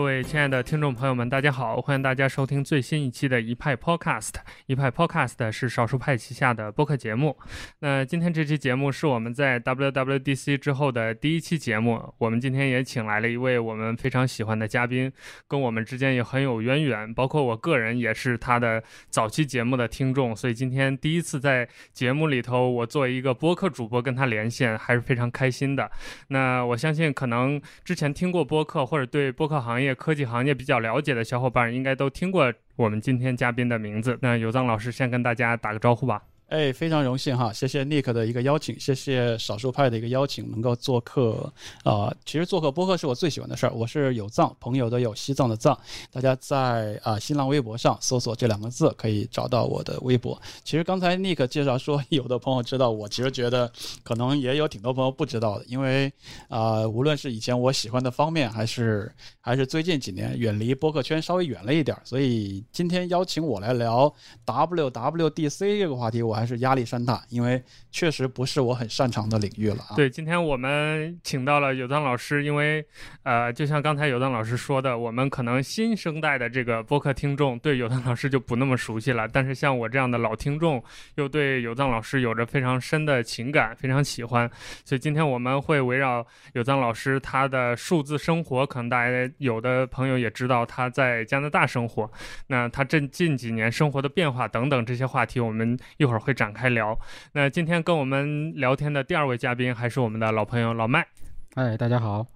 各位亲爱的听众朋友们，大家好！欢迎大家收听最新一期的一派 Podcast。一派 Podcast 是少数派旗下的播客节目。那今天这期节目是我们在 WWDC 之后的第一期节目。我们今天也请来了一位我们非常喜欢的嘉宾，跟我们之间也很有渊源。包括我个人也是他的早期节目的听众，所以今天第一次在节目里头，我作为一个播客主播跟他连线，还是非常开心的。那我相信，可能之前听过播客或者对播客行业、科技行业比较了解的小伙伴，应该都听过我们今天嘉宾的名字。那有藏老师先跟大家打个招呼吧。哎，非常荣幸哈，谢谢 Nick 的一个邀请，谢谢少数派的一个邀请，能够做客啊。其实做客播客是我最喜欢的事儿。我是有藏朋友的有西藏的藏，大家在啊新浪微博上搜索这两个字，可以找到我的微博。其实刚才 Nick 介绍说，有的朋友知道我，其实觉得可能也有挺多朋友不知道的，因为啊，无论是以前我喜欢的方面，还是还是最近几年远离播客圈稍微远了一点，所以今天邀请我来聊 WWDC 这个话题，我。还是压力山大，因为确实不是我很擅长的领域了啊。对，今天我们请到了有藏老师，因为呃，就像刚才有藏老师说的，我们可能新生代的这个播客听众对有藏老师就不那么熟悉了，但是像我这样的老听众，又对有藏老师有着非常深的情感，非常喜欢。所以今天我们会围绕有藏老师他的数字生活，可能大家有的朋友也知道他在加拿大生活，那他这近几年生活的变化等等这些话题，我们一会儿会。展开聊。那今天跟我们聊天的第二位嘉宾还是我们的老朋友老麦。哎，大家好。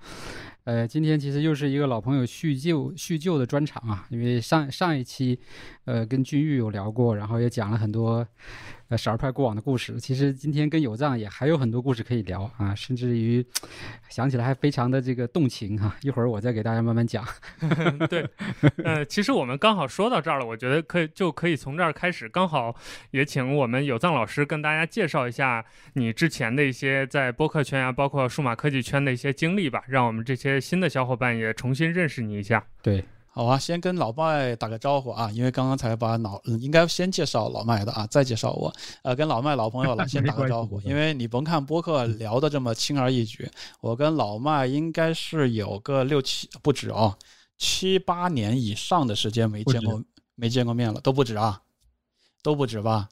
呃，今天其实又是一个老朋友叙旧叙旧的专场啊，因为上上一期，呃，跟君玉有聊过，然后也讲了很多。呃，少儿派过往的故事，其实今天跟有藏也还有很多故事可以聊啊，甚至于想起来还非常的这个动情哈。一会儿我再给大家慢慢讲。对，呃，其实我们刚好说到这儿了，我觉得可以就可以从这儿开始，刚好也请我们有藏老师跟大家介绍一下你之前的一些在播客圈啊，包括数码科技圈的一些经历吧，让我们这些新的小伙伴也重新认识你一下。对。好啊，先跟老麦打个招呼啊，因为刚刚才把老应该先介绍老麦的啊，再介绍我。呃，跟老麦老朋友了，先打个招呼。因为你甭看播客聊的这么轻而易举，我跟老麦应该是有个六七不止哦，七八年以上的时间没见过没见过面了，都不止啊，都不止吧？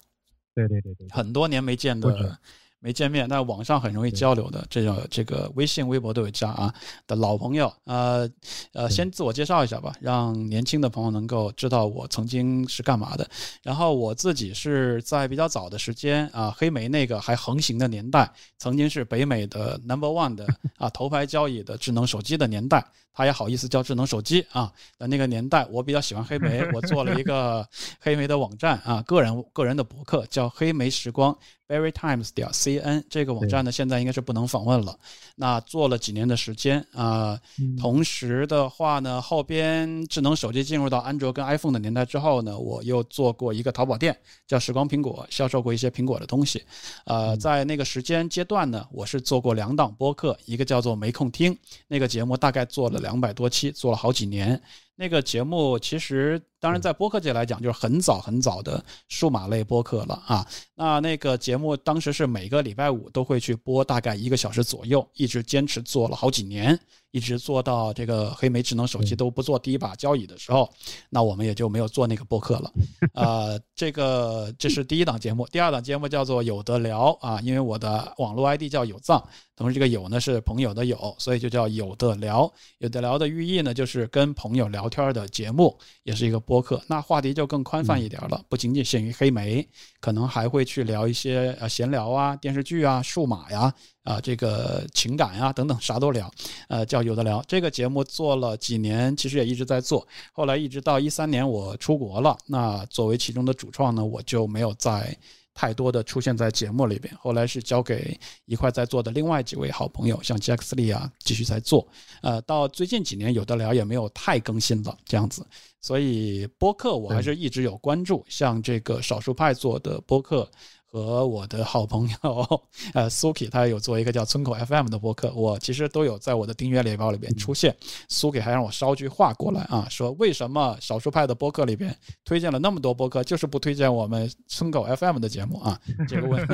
对对对对，很多年没见的。没见面，但网上很容易交流的，这个这个微信、微博都有加啊的老朋友，呃呃，先自我介绍一下吧，让年轻的朋友能够知道我曾经是干嘛的。然后我自己是在比较早的时间啊，黑莓那个还横行的年代，曾经是北美的 number one 的 啊头牌交易的智能手机的年代，他也好意思叫智能手机啊在那个年代，我比较喜欢黑莓，我做了一个 黑莓的网站啊，个人个人的博客叫黑莓时光。Very Times 点 cn 这个网站呢，现在应该是不能访问了。那做了几年的时间啊，同时的话呢，后边智能手机进入到安卓跟 iPhone 的年代之后呢，我又做过一个淘宝店，叫时光苹果，销售过一些苹果的东西。呃，在那个时间阶段呢，我是做过两档播客，一个叫做没空听，那个节目大概做了两百多期，做了好几年。那个节目其实，当然在播客界来讲，就是很早很早的数码类播客了啊。那那个节目当时是每个礼拜五都会去播，大概一个小时左右，一直坚持做了好几年。一直做到这个黑莓智能手机都不做第一把交椅的时候，那我们也就没有做那个播客了。呃，这个这是第一档节目，第二档节目叫做有的聊啊，因为我的网络 ID 叫有藏，同时这个有呢是朋友的有，所以就叫有的聊。有的聊的寓意呢，就是跟朋友聊天的节目，也是一个播客。那话题就更宽泛一点了，不仅仅限于黑莓，可能还会去聊一些呃闲聊啊、电视剧啊、数码呀。啊，这个情感呀，等等，啥都聊，呃，叫有的聊。这个节目做了几年，其实也一直在做。后来一直到一三年我出国了，那作为其中的主创呢，我就没有再太多的出现在节目里边。后来是交给一块在做的另外几位好朋友，像杰克斯利啊，继续在做。呃，到最近几年有的聊也没有太更新了，这样子。所以播客我还是一直有关注，像这个少数派做的播客。和我的好朋友呃 Suki，他有做一个叫村口 FM 的播客，我其实都有在我的订阅列表里边出现。Suki 还让我捎句话过来啊，说为什么少数派的播客里边推荐了那么多播客，就是不推荐我们村口 FM 的节目啊？这个问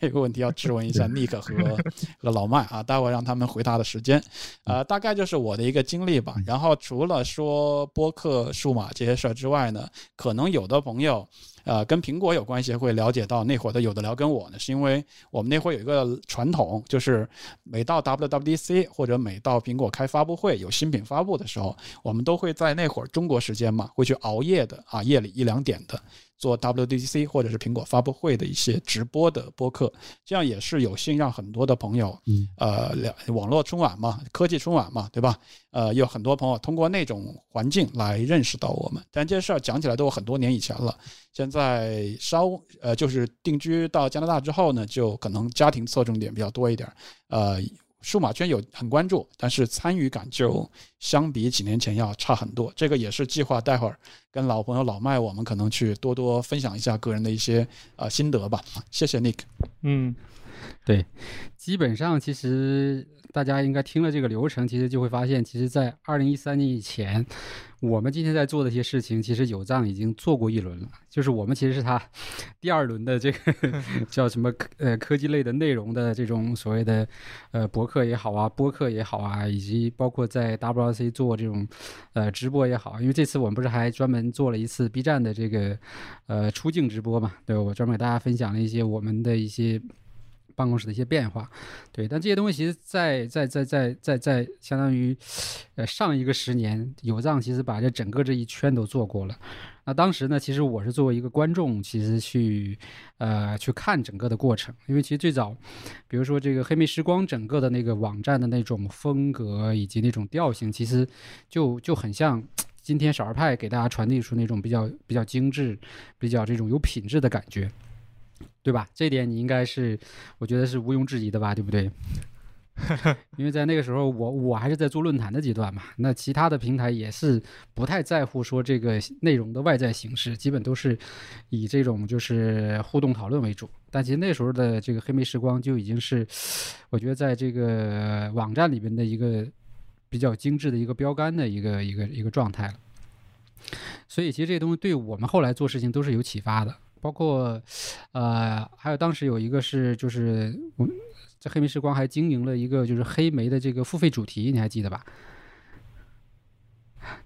这个问题要质问一下 Nick 和和老麦啊，待会让他们回答的时间。呃，大概就是我的一个经历吧。然后除了说播客、数码这些事儿之外呢，可能有的朋友。呃，跟苹果有关系，会了解到那会儿的有的聊跟我呢，是因为我们那会儿有一个传统，就是每到 WWDC 或者每到苹果开发布会有新品发布的时候，我们都会在那会儿中国时间嘛，会去熬夜的啊，夜里一两点的。做 WDC 或者是苹果发布会的一些直播的播客，这样也是有幸让很多的朋友，呃，两网络春晚嘛，科技春晚嘛，对吧？呃，有很多朋友通过那种环境来认识到我们。但这些事儿讲起来都有很多年以前了，现在稍呃，就是定居到加拿大之后呢，就可能家庭侧重点比较多一点，呃。数码圈有很关注，但是参与感就相比几年前要差很多。这个也是计划，待会儿跟老朋友老麦，我们可能去多多分享一下个人的一些呃心得吧。谢谢 Nick。嗯，对，基本上其实。大家应该听了这个流程，其实就会发现，其实，在二零一三年以前，我们今天在做的一些事情，其实有藏已经做过一轮了。就是我们其实是他 第二轮的这个 叫什么呃科技类的内容的这种所谓的呃博客也好啊，播客也好啊，以及包括在 WRC 做这种呃直播也好。因为这次我们不是还专门做了一次 B 站的这个呃出镜直播嘛？对我专门给大家分享了一些我们的一些。办公室的一些变化，对，但这些东西其实，在在在在在在相当于，呃，上一个十年，有藏其实把这整个这一圈都做过了。那当时呢，其实我是作为一个观众，其实去呃去看整个的过程，因为其实最早，比如说这个黑莓时光整个的那个网站的那种风格以及那种调性，其实就就很像今天少儿派给大家传递出那种比较比较精致、比较这种有品质的感觉。对吧？这点你应该是，我觉得是毋庸置疑的吧，对不对？因为在那个时候，我我还是在做论坛的阶段嘛，那其他的平台也是不太在乎说这个内容的外在形式，基本都是以这种就是互动讨论为主。但其实那时候的这个黑莓时光就已经是，我觉得在这个网站里边的一个比较精致的一个标杆的一个一个一个状态了。所以其实这些东西对我们后来做事情都是有启发的。包括，呃，还有当时有一个是，就是我在黑莓时光还经营了一个就是黑莓的这个付费主题，你还记得吧？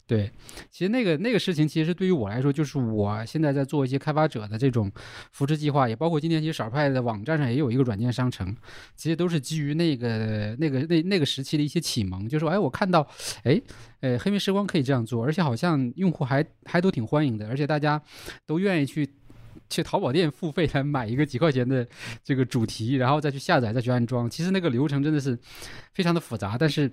对，其实那个那个事情，其实对于我来说，就是我现在在做一些开发者的这种扶持计划，也包括今天其实少派的网站上也有一个软件商城，其实都是基于那个那个那那个时期的一些启蒙，就说，哎，我看到，哎，呃，黑莓时光可以这样做，而且好像用户还还都挺欢迎的，而且大家都愿意去。去淘宝店付费来买一个几块钱的这个主题，然后再去下载、再去安装。其实那个流程真的是非常的复杂，但是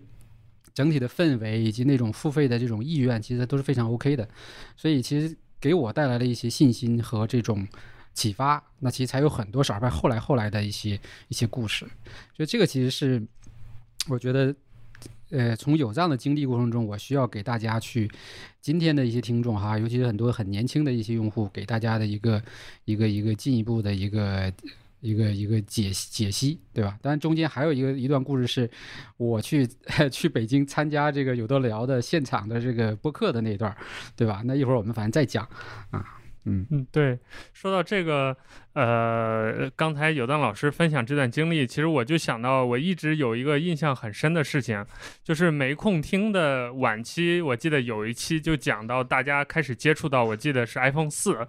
整体的氛围以及那种付费的这种意愿，其实都是非常 OK 的。所以其实给我带来了一些信心和这种启发。那其实才有很多少儿派后来后来的一些一些故事。就这个其实是我觉得。呃，从有这样的经历过程中，我需要给大家去今天的一些听众哈，尤其是很多很年轻的一些用户，给大家的一个一个一个进一步的一个一个一个解析解析，对吧？当然中间还有一个一段故事是，我去 去北京参加这个有的聊的现场的这个播客的那段，对吧？那一会儿我们反正再讲啊，嗯嗯，对，说到这个。呃，刚才有当老师分享这段经历，其实我就想到，我一直有一个印象很深的事情，就是没空听的晚期，我记得有一期就讲到大家开始接触到，我记得是 iPhone 四，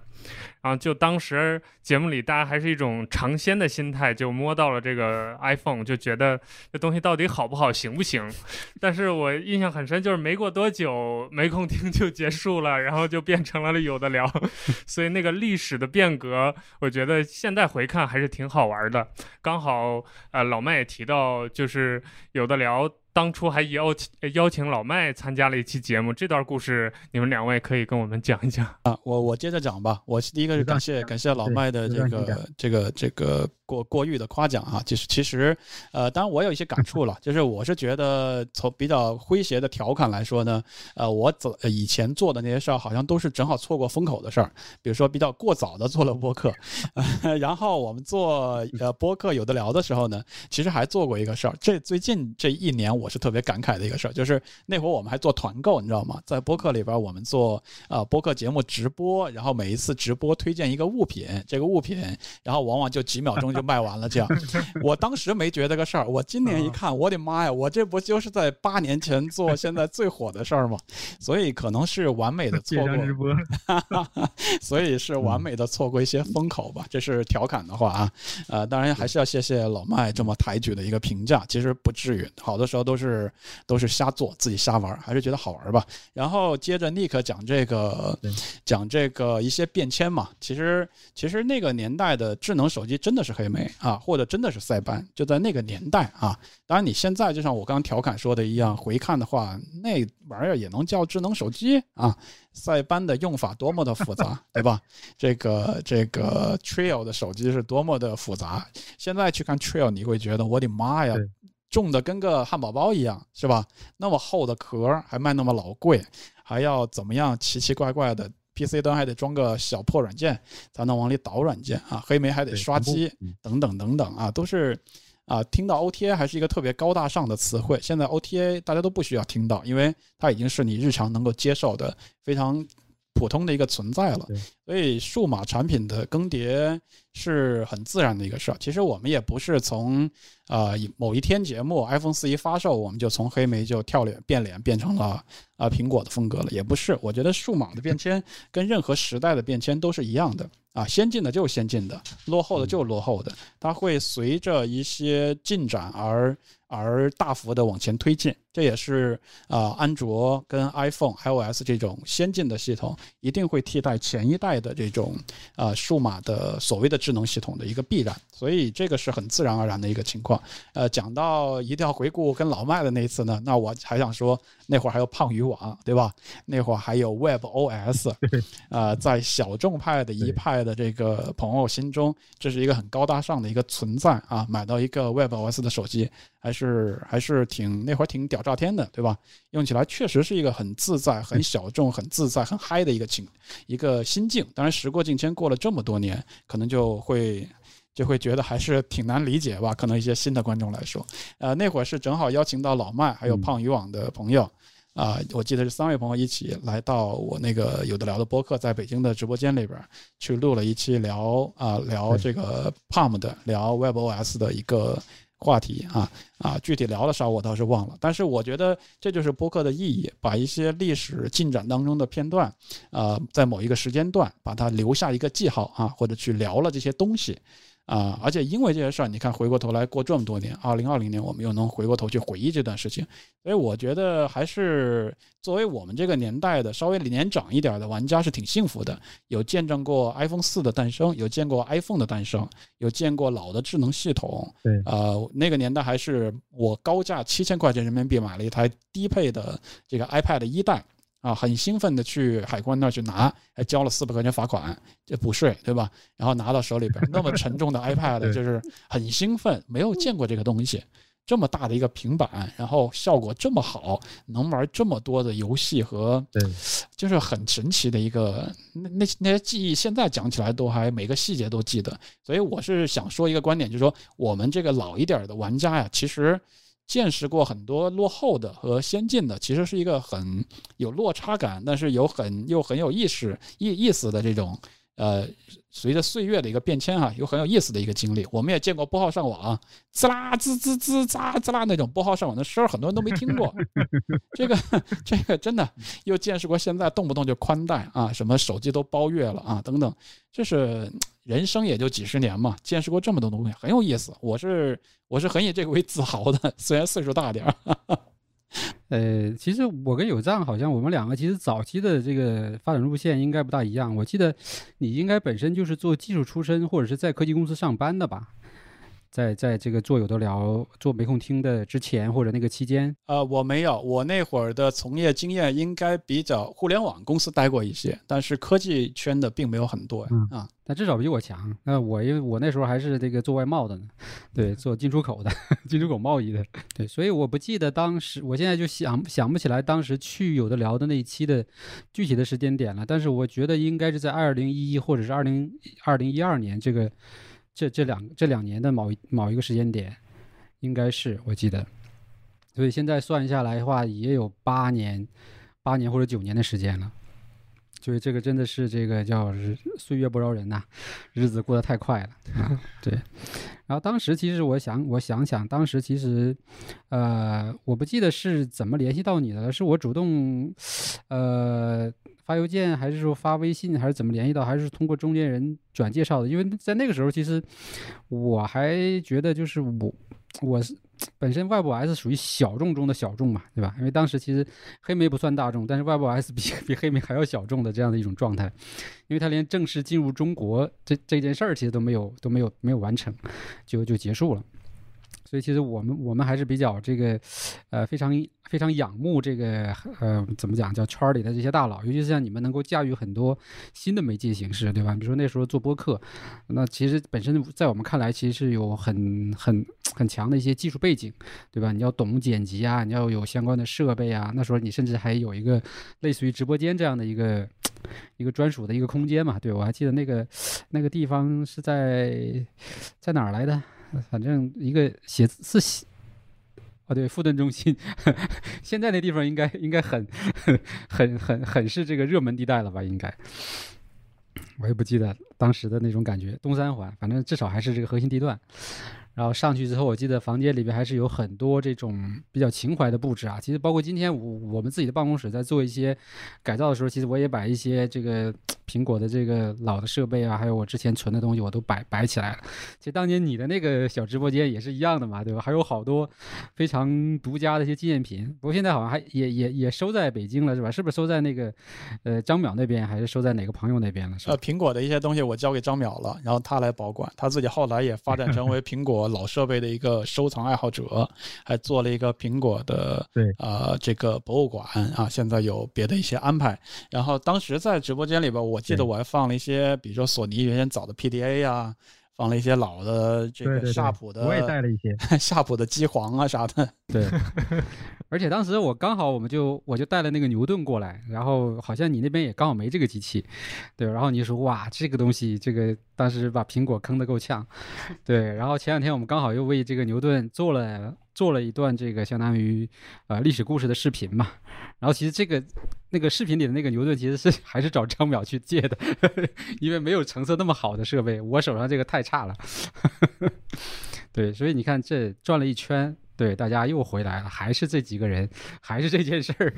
然后就当时节目里大家还是一种尝鲜的心态，就摸到了这个 iPhone，就觉得这东西到底好不好，行不行？但是我印象很深，就是没过多久，没空听就结束了，然后就变成了有的聊，所以那个历史的变革，我觉得。现在回看还是挺好玩的，刚好呃老麦也提到，就是有的聊当初还邀请邀请老麦参加了一期节目，这段故事你们两位可以跟我们讲一讲啊。我我接着讲吧。我第一个是感谢感谢老麦的这个这个这个过过誉的夸奖啊。就是其实呃，当然我有一些感触了，就是我是觉得从比较诙谐的调侃来说呢，呃，我走以前做的那些事儿好像都是正好错过风口的事儿，比如说比较过早的做了播客，呃然后我们做呃播客有的聊的时候呢，其实还做过一个事儿。这最近这一年我。我是特别感慨的一个事儿，就是那会儿我们还做团购，你知道吗？在播客里边，我们做呃播客节目直播，然后每一次直播推荐一个物品，这个物品，然后往往就几秒钟就卖完了。这样，我当时没觉得个事儿，我今年一看，我的妈呀，我这不就是在八年前做现在最火的事儿吗？所以可能是完美的错过直播，所以是完美的错过一些风口吧。这是调侃的话啊，呃，当然还是要谢谢老麦这么抬举的一个评价，其实不至于，好多时候都。是都是瞎做，自己瞎玩，还是觉得好玩吧。然后接着 Nick 讲这个，讲这个一些变迁嘛。其实其实那个年代的智能手机真的是黑莓啊，或者真的是塞班，就在那个年代啊。当然你现在就像我刚刚调侃说的一样，回看的话，那玩意儿也能叫智能手机啊。塞班的用法多么的复杂，对吧？这个这个 Trio 的手机是多么的复杂。现在去看 Trio，你会觉得我的妈呀！重的跟个汉堡包一样，是吧？那么厚的壳还卖那么老贵，还要怎么样奇奇怪怪的？PC 端还得装个小破软件才能往里导软件啊，黑莓还得刷机等等等等啊，都是啊。听到 OTA 还是一个特别高大上的词汇，现在 OTA 大家都不需要听到，因为它已经是你日常能够接受的非常普通的一个存在了。所以数码产品的更迭是很自然的一个事儿。其实我们也不是从。啊，某一天节目 iPhone 四一发售，我们就从黑莓就跳脸变脸变成了啊苹果的风格了，也不是。我觉得数码的变迁跟任何时代的变迁都是一样的啊，先进的就是先进的，落后的就是落后的，它会随着一些进展而而大幅的往前推进。这也是啊，安卓跟 iPhone iOS 这种先进的系统一定会替代前一代的这种啊数码的所谓的智能系统的一个必然，所以这个是很自然而然的一个情况。呃，讲到一定要回顾跟老麦的那一次呢，那我还想说，那会儿还有胖鱼网，对吧？那会儿还有 Web OS，呃，在小众派的一派的这个朋友心中，这是一个很高大上的一个存在啊。买到一个 Web OS 的手机，还是还是挺那会儿挺屌炸天的，对吧？用起来确实是一个很自在、很小众、很自在、很嗨的一个情一个心境。当然，时过境迁，过了这么多年，可能就会。就会觉得还是挺难理解吧？可能一些新的观众来说，呃，那会儿是正好邀请到老麦还有胖鱼网的朋友，啊，我记得是三位朋友一起来到我那个有的聊的播客，在北京的直播间里边去录了一期聊啊聊这个 Palm 的聊 WebOS 的一个话题啊啊，具体聊了啥我倒是忘了，但是我觉得这就是播客的意义，把一些历史进展当中的片段，啊，在某一个时间段把它留下一个记号啊，或者去聊了这些东西。啊，而且因为这些事儿，你看回过头来过这么多年，二零二零年我们又能回过头去回忆这段事情，所以我觉得还是作为我们这个年代的稍微年长一点的玩家是挺幸福的，有见证过 iPhone 四的诞生，有见过 iPhone 的诞生，有见过老的智能系统。对，呃，那个年代还是我高价七千块钱人民币买了一台低配的这个 iPad 一代。啊，很兴奋的去海关那儿去拿，还交了四百块钱罚款，这补税，对吧？然后拿到手里边，那么沉重的 iPad，就是很兴奋，没有见过这个东西，这么大的一个平板，然后效果这么好，能玩这么多的游戏和，对，就是很神奇的一个那那那些记忆，现在讲起来都还每个细节都记得。所以我是想说一个观点，就是说我们这个老一点的玩家呀，其实。见识过很多落后的和先进的，其实是一个很有落差感，但是有很又很有意识意意思的这种，呃，随着岁月的一个变迁哈，有很有意思的一个经历。我们也见过拨号上网，滋啦滋滋滋滋滋啦那种拨号上网的声，很多人都没听过。这个这个真的又见识过现在动不动就宽带啊，什么手机都包月了啊等等，这是。人生也就几十年嘛，见识过这么多东西，很有意思。我是我是很以这个为自豪的，虽然岁数大点儿。呃，其实我跟有藏好像我们两个其实早期的这个发展路线应该不大一样。我记得你应该本身就是做技术出身，或者是在科技公司上班的吧？在在这个做有的聊、做没空听的之前或者那个期间？呃，我没有，我那会儿的从业经验应该比较互联网公司待过一些，但是科技圈的并没有很多啊，但至少比我强。那我因为我那时候还是这个做外贸的呢，对，做进出口的，进出口贸易的，对，所以我不记得当时，我现在就想想不起来当时去有的聊的那一期的具体的时间点了。但是我觉得应该是在二零一一或者是二零二零一二年这个这这两这两年的某一某一个时间点，应该是我记得。所以现在算下来的话，也有八年、八年或者九年的时间了。所以这个真的是这个叫日岁月不饶人呐、日子过得太快了啊。对，然后当时其实我想，我想想，当时其实，呃，我不记得是怎么联系到你的了，是我主动，呃，发邮件，还是说发微信，还是怎么联系到，还是通过中间人转介绍的？因为在那个时候，其实我还觉得就是我，我是本身 Web S 属于小众中的小众嘛，对吧？因为当时其实黑莓不算大众，但是 Web S 比 比黑莓还要小众的这样的一种状态，因为它连正式进入中国这这件事儿其实都没有都没有没有完成，就就结束了。所以其实我们我们还是比较这个，呃，非常非常仰慕这个呃怎么讲叫圈里的这些大佬，尤其是像你们能够驾驭很多新的媒介形式，对吧？比如说那时候做播客，那其实本身在我们看来其实是有很很很强的一些技术背景，对吧？你要懂剪辑啊，你要有相关的设备啊，那时候你甚至还有一个类似于直播间这样的一个一个专属的一个空间嘛，对我还记得那个那个地方是在在哪儿来的？反正一个写字是写，哦对，富顿中心，现在那地方应该应该很很很很是这个热门地带了吧？应该，我也不记得当时的那种感觉。东三环，反正至少还是这个核心地段。然后上去之后，我记得房间里边还是有很多这种比较情怀的布置啊。其实包括今天我我们自己的办公室在做一些改造的时候，其实我也把一些这个苹果的这个老的设备啊，还有我之前存的东西，我都摆摆起来了。其实当年你的那个小直播间也是一样的嘛，对吧？还有好多非常独家的一些纪念品。不过现在好像还也也也收在北京了，是吧？是不是收在那个呃张淼那边，还是收在哪个朋友那边了？是吧呃，？苹果的一些东西我交给张淼了，然后他来保管。他自己后来也发展成为苹果老设备的一个收藏爱好者，还做了一个苹果的对呃这个博物馆啊。现在有别的一些安排。然后当时在直播间里边，我记得我还放了一些，比如说索尼原先早的 PDA 呀、放了一些老的这个对对对夏普的，我也带了一些。夏普的机皇啊啥的。对，而且当时我刚好我们就我就带了那个牛顿过来，然后好像你那边也刚好没这个机器，对，然后你就说哇这个东西这个当时把苹果坑的够呛，对，然后前两天我们刚好又为这个牛顿做了做了一段这个相当于呃历史故事的视频嘛，然后其实这个那个视频里的那个牛顿其实是 还是找张淼去借的，因为没有成色那么好的设备，我手上这个太差了，对，所以你看这转了一圈。对，大家又回来了，还是这几个人，还是这件事儿，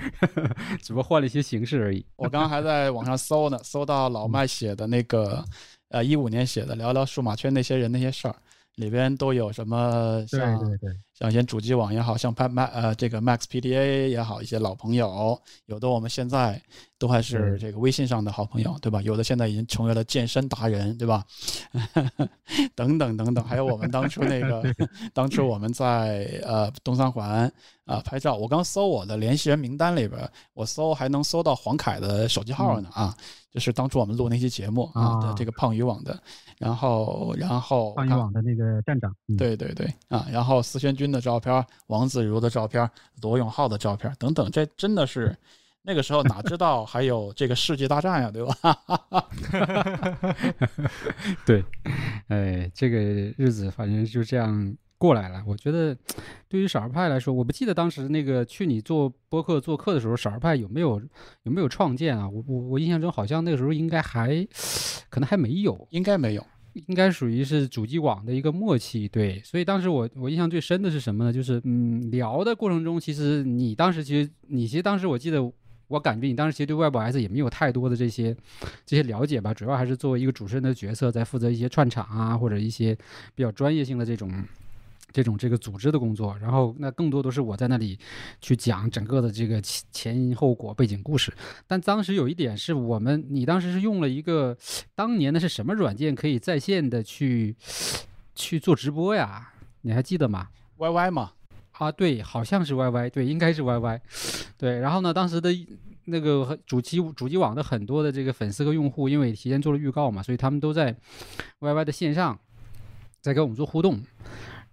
只不过换了一些形式而已。我刚刚还在网上搜呢，搜到老麦写的那个，呃，一五年写的聊聊数码圈那些人那些事儿，里边都有什么对像对对，像一些主机网也好像 Mac Mac 呃这个 Max PDA 也好，一些老朋友，有的我们现在都还是这个微信上的好朋友，对吧？有的现在已经成为了健身达人，对吧？等等等等，还有我们当初那个，当初我们在呃东三环啊、拍照，我刚搜我的联系人名单里边，我搜还能搜到黄凯的手机号呢啊，就是当初我们录那期节目啊的啊这个胖鱼网的，然后然后放鱼网的那个站长，嗯，对对对啊，然后司轩君的照片，王子如的照片，罗永浩的照片等等，这真的是 那个时候哪知道还有这个世纪大战呀，对吧？对，哎，这个日子反正就这样过来了。我觉得对于少儿派来说，我不记得当时那个去你做播客做客的时候，少儿派有没有有没有创建啊？我我我印象中好像那个时候应该还可能还没有，应该没有，应该属于是主机网的一个默契，对，所以当时我我印象最深的是什么呢？就是嗯，聊的过程中，其实你当时其实你其实当时我记得。我感觉你当时其实对 Web S 也没有太多的这些这些了解吧，主要还是作为一个主持人的角色，在负责一些串场啊，或者一些比较专业性的这种这种这个组织的工作。然后那更多都是我在那里去讲整个的这个前前因后果、背景故事。但当时有一点是我们，你当时是用了一个当年的是什么软件可以在线的去去做直播呀，你还记得吗？YY 嘛，啊，对，好像是 YY，对，应该是 YY，对。然后呢，当时的那个主机主机网的很多的这个粉丝和用户，因为提前做了预告嘛，所以他们都在 YY 的线上在跟我们做互动。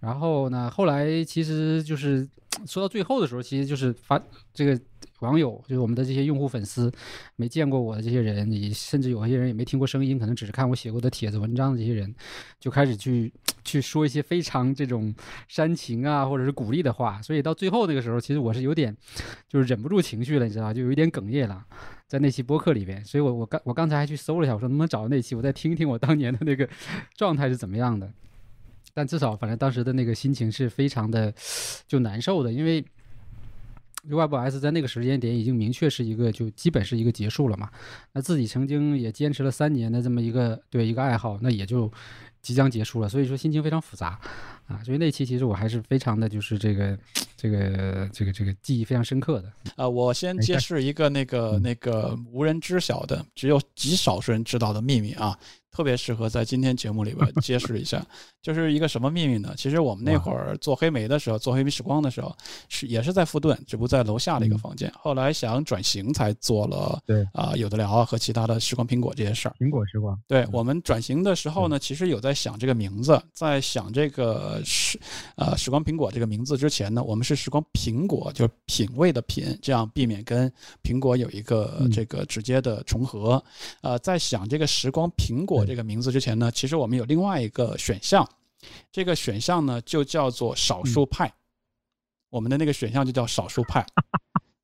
然后呢，后来其实就是说到最后的时候，其实就是发这个网友，就是我们的这些用户粉丝，没见过我的这些人，也甚至有些人也没听过声音，可能只是看我写过的帖子、文章的这些人，就开始去去说一些非常这种煽情啊，或者是鼓励的话。所以到最后那个时候，其实我是有点就是忍不住情绪了，你知道，就有一点哽咽了，在那期播客里边。所以我我刚我刚才还去搜了一下，我说能不能找到那期，我再听一听我当年的那个状态是怎么样的。但至少，反正当时的那个心情是非常的就难受的，因为 Web S 在那个时间点已经明确是一个就基本是一个结束了嘛。那自己曾经也坚持了三年的这么一个对一个爱好，那也就即将结束了，所以说心情非常复杂啊。所以那期其实我还是非常的就是这个这个这个这个记忆非常深刻的。呃，我先揭示一个那个那个无人知晓的，只有极少数人知道的秘密啊。特别适合在今天节目里边 揭示一下，就是一个什么秘密呢？其实我们那会儿做黑莓的时候，做黑莓时光的时候，是也是在富顿，只不过在楼下的一个房间。后来想转型，才做了对啊、有的聊啊和其他的时光苹果这些事儿。苹果时光，对我们转型的时候呢，其实有在想这个名字，在想这个时呃时光苹果这个名字之前呢，我们是时光苹果，就是品味的品，这样避免跟苹果有一个嗯。这个直接的重合。呃，在想这个时光苹果这个名字之前呢，其实我们有另外一个选项，这个选项呢就叫做少数派，我们的那个选项就叫少数派，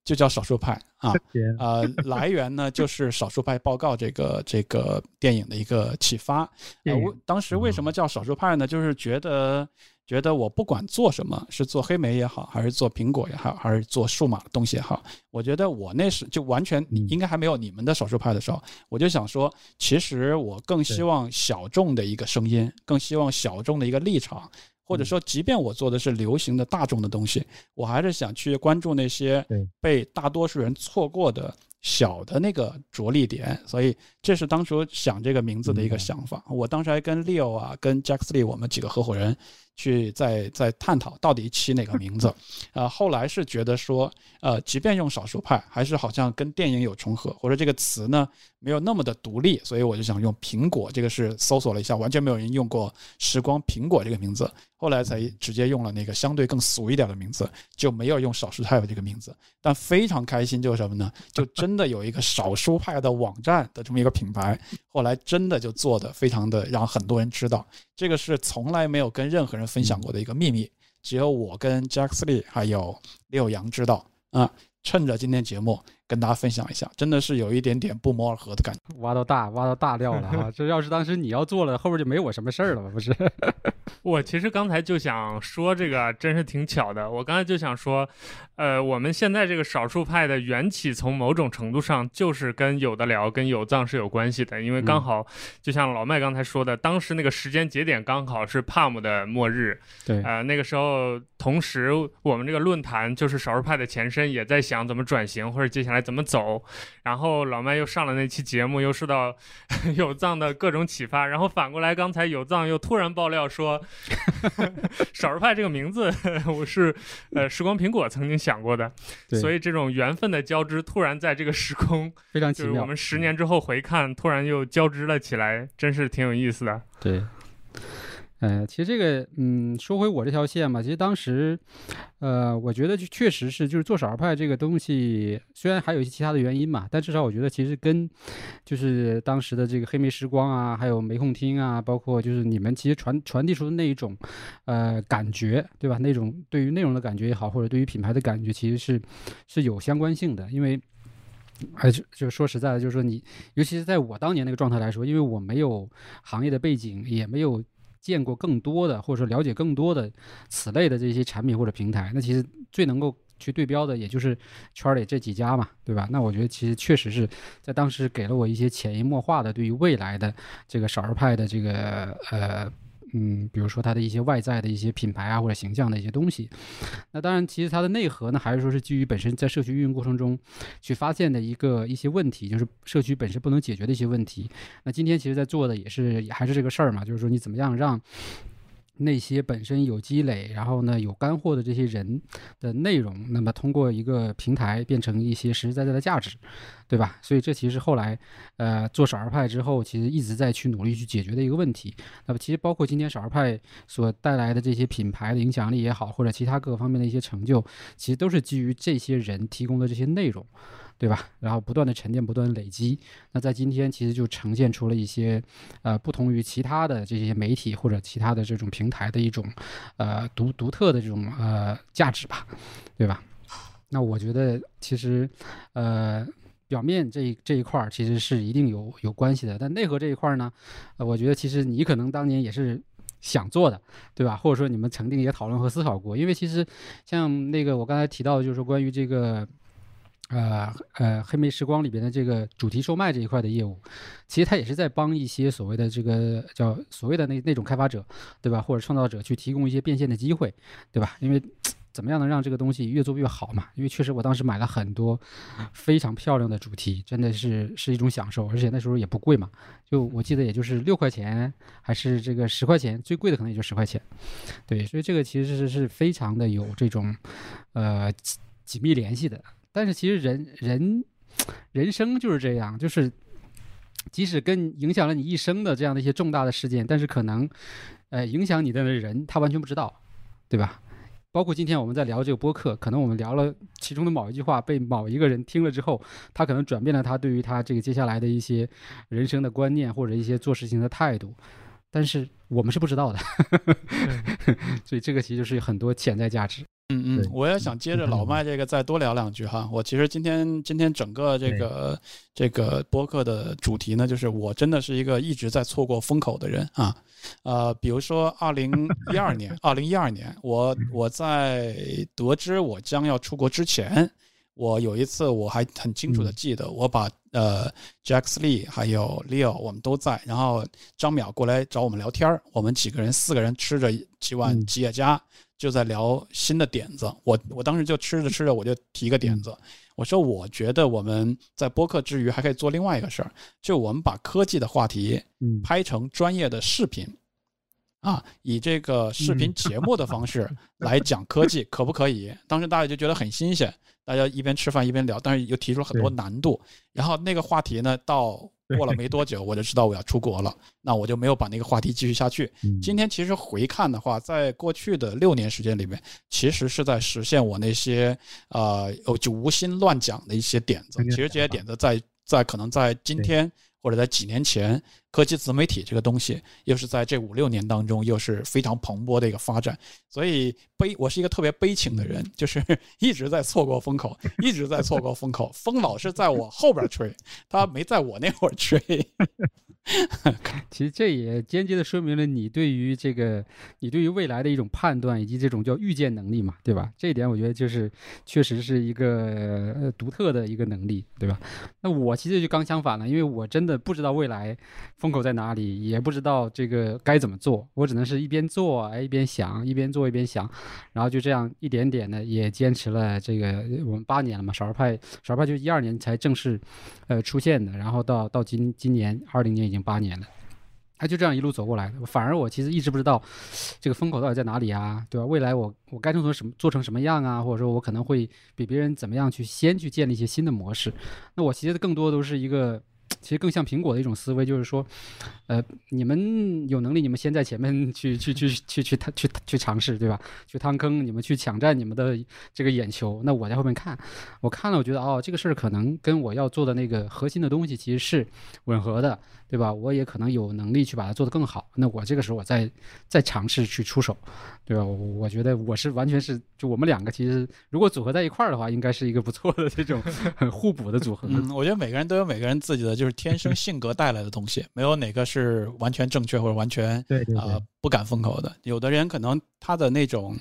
就叫少数派啊。呃，来源呢就是《少数派报告》这个这个电影的一个启发。呃，我当时为什么叫少数派呢？就是觉得觉得我不管做什么，是做黑莓也好，还是做苹果也好，还是做数码的东西也好，我觉得我那时就完全嗯应该还没有你们的少数派的时候，我就想说，其实我更希望小众的一个声音，更希望小众的一个立场。或者嗯。说，即便我做的是流行的大众的东西，我还是想去关注那些被大多数人错过的小的那个着力点，所以这是当初想这个名字的一个想法。我当时还跟 Leo 啊、跟 Jack Lee 我们几个合伙人去在在探讨到底起哪个名字。呃，后来是觉得说，呃，即便用少数派，还是好像跟电影有重合，或者这个词呢没有那么的独立，所以我就想用苹果。这个是搜索了一下，完全没有人用过“时光苹果”这个名字，后来才直接用了那个相对更俗一点的名字，就没有用少数派的这个名字。但非常开心，就是什么呢？就真的有一个少数派的网站的这么一个品牌，后来真的就做的非常的让很多人知道，这个是从来没有跟任何人分享过的一个秘密，只有我跟 Jack Lee 还有六阳知道啊。趁着今天节目跟大家分享一下，真的是有一点点不谋而合的感觉。挖到大挖到大料了 哈！这要是当时你要做了，后边就没我什么事儿了吧？不是？我其实刚才就想说这个，真是挺巧的。我刚才就想说，呃，我们现在这个少数派的缘起，从某种程度上就是跟有的聊、跟有藏是有关系的，因为刚好就像老麦刚才说的，当时那个时间节点刚好是 Palm 的末日，对，呃，那个时候同时我们这个论坛就是少数派的前身，也在想怎么转型或者接下来怎么走。然后老麦又上了那期节目，又受到 有藏的各种启发，然后反过来刚才有藏又突然爆料说。少数派这个名字，我是呃时光苹果曾经想过的，所以这种缘分的交织，突然在这个时空，非常奇妙。就是我们十年之后回看，突然又交织了起来，真是挺有意思的。对，呃，其实这个，嗯，说回我这条线嘛，其实当时，呃，我觉得就确实是，就是做少儿派这个东西，虽然还有一些其他的原因嘛，但至少我觉得其实跟，就是当时的这个黑莓时光啊，还有没空听啊，包括就是你们其实传传递出的那一种，呃，感觉，对吧？那种对于内容的感觉也好，或者对于品牌的感觉，其实是是有相关性的，因为。哎，就就说实在的，就是说你，尤其是在我当年那个状态来说，因为我没有行业的背景，也没有见过更多的，或者说了解更多的此类的这些产品或者平台，那其实最能够去对标的，也就是圈里这几家嘛，对吧？那我觉得其实确实是在当时给了我一些潜移默化的对于未来的这个少儿派的这个呃。嗯，比如说它的一些外在的一些品牌啊或者形象的一些东西，那当然，其实它的内核呢，还是说是基于本身在社区运营过程中去发现的一个一些问题，就是社区本身不能解决的一些问题。那今天其实在做的也是还是这个事儿嘛，就是说你怎么样让那些本身有积累，然后呢有干货的这些人的内容，那么通过一个平台变成一些实实在在的价值，对吧？所以这其实后来，呃，做少儿派之后，其实一直在去努力去解决的一个问题。那么其实包括今天少儿派所带来的这些品牌的影响力也好，或者其他各个方面的一些成就，其实都是基于这些人提供的这些内容。对吧？然后不断的沉淀，不断累积。那在今天，其实就呈现出了一些，呃，不同于其他的这些媒体或者其他的这种平台的一种，呃，独独特的这种呃价值吧，对吧？那我觉得其实，呃，表面这这一块儿其实是一定有有关系的，但内核这一块儿呢，呃，我觉得其实你可能当年也是想做的，对吧？或者说你们曾经也讨论和思考过，因为其实像那个我刚才提到的，就是关于这个。呃呃，黑莓时光里边的这个主题售卖这一块的业务，其实它也是在帮一些所谓的这个叫所谓的那那种开发者，对吧？或者创造者去提供一些变现的机会，对吧？因为怎么样能让这个东西越做越好嘛？因为确实我当时买了很多非常漂亮的主题，真的是是一种享受，而且那时候也不贵嘛，就我记得也就是六块钱，还是这个十块钱，最贵的可能也就十块钱，对，所以这个其实是是非常的有这种呃紧密联系的。但是其实人人人生就是这样，就是即使跟影响了你一生的这样的一些重大的事件，但是可能呃影响你的人他完全不知道，对吧？包括今天我们在聊这个播客，可能我们聊了其中的某一句话，被某一个人听了之后，他可能转变了他对于他这个接下来的一些人生的观念或者一些做事情的态度，但是我们是不知道的，所以这个其实就是很多潜在价值。嗯嗯，我也想接着老麦这个再多聊两句哈。我其实今天今天整个这个这个播客的主题呢，就是我真的是一个一直在错过风口的人啊。呃，比如说二零一二年，二零一二年，我我在得知我将要出国之前，我有一次我还很清楚的记得，我把呃 Jack Lee 还有 Leo 我们都在，然后张淼过来找我们聊天我们几个人四个人吃着几碗吉野家。就在聊新的点子，我我当时就吃着吃着，我就提个点子，我说我觉得我们在播客之余还可以做另外一个事儿，就我们把科技的话题，拍成专业的视频，啊，以这个视频节目的方式 来讲科技，可不可以？当时大家就觉得很新鲜，大家一边吃饭一边聊，但是又提出了很多难度。然后那个话题呢，到。过了没多久，我就知道我要出国了，那我就没有把那个话题继续下去。今天其实回看的话，在过去的六年时间里面，其实是在实现我那些呃，就无心乱讲的一些点子。其实这些点子在在可能在今天。或者在几年前，科技自媒体这个东西，又是在这五六年当中，又是非常蓬勃的一个发展。所以悲，我是一个特别悲情的人，就是 一直在错过风口，一直在错过风口，风老是在我后边吹，它没在我那会儿吹。其实这也间接的说明了你对于这个，你对于未来的一种判断，以及这种叫预见能力嘛，对吧？这一点我觉得就是确实是一个独特的一个能力，对吧？那我其实就刚相反了，因为我真的不知道未来风口在哪里，也不知道这个该怎么做，我只能是一边做哎一边想，一边做一边想，然后就这样一点点的也坚持了这个我们八年了嘛，少儿派少儿派就一二年才正式呃出现的，然后到到今今年二零年。已经八年了，他就这样一路走过来。反而我其实一直不知道这个风口到底在哪里啊，对吧？未来我我该做成什么，做成什么样啊？或者说我可能会比别人怎么样去先去建立一些新的模式？那我其实更多都是一个。其实更像苹果的一种思维，就是说，呃，你们有能力，你们先在前面去去去去去去去尝试，对吧？去趟坑，你们去抢占你们的这个眼球，那我在后面看，我看了，我觉得哦，这个事儿可能跟我要做的那个核心的东西其实是吻合的，对吧？我也可能有能力去把它做得更好，那我这个时候我再再尝试去出手，对吧？我我觉得我是完全是，就我们两个其实如果组合在一块儿的话，应该是一个不错的这种很互补的组合。嗯，我觉得每个人都有每个人自己的就是。天生性格带来的东西，没有哪个是完全正确或者完全对啊不敢封口的。有的人可能他的那种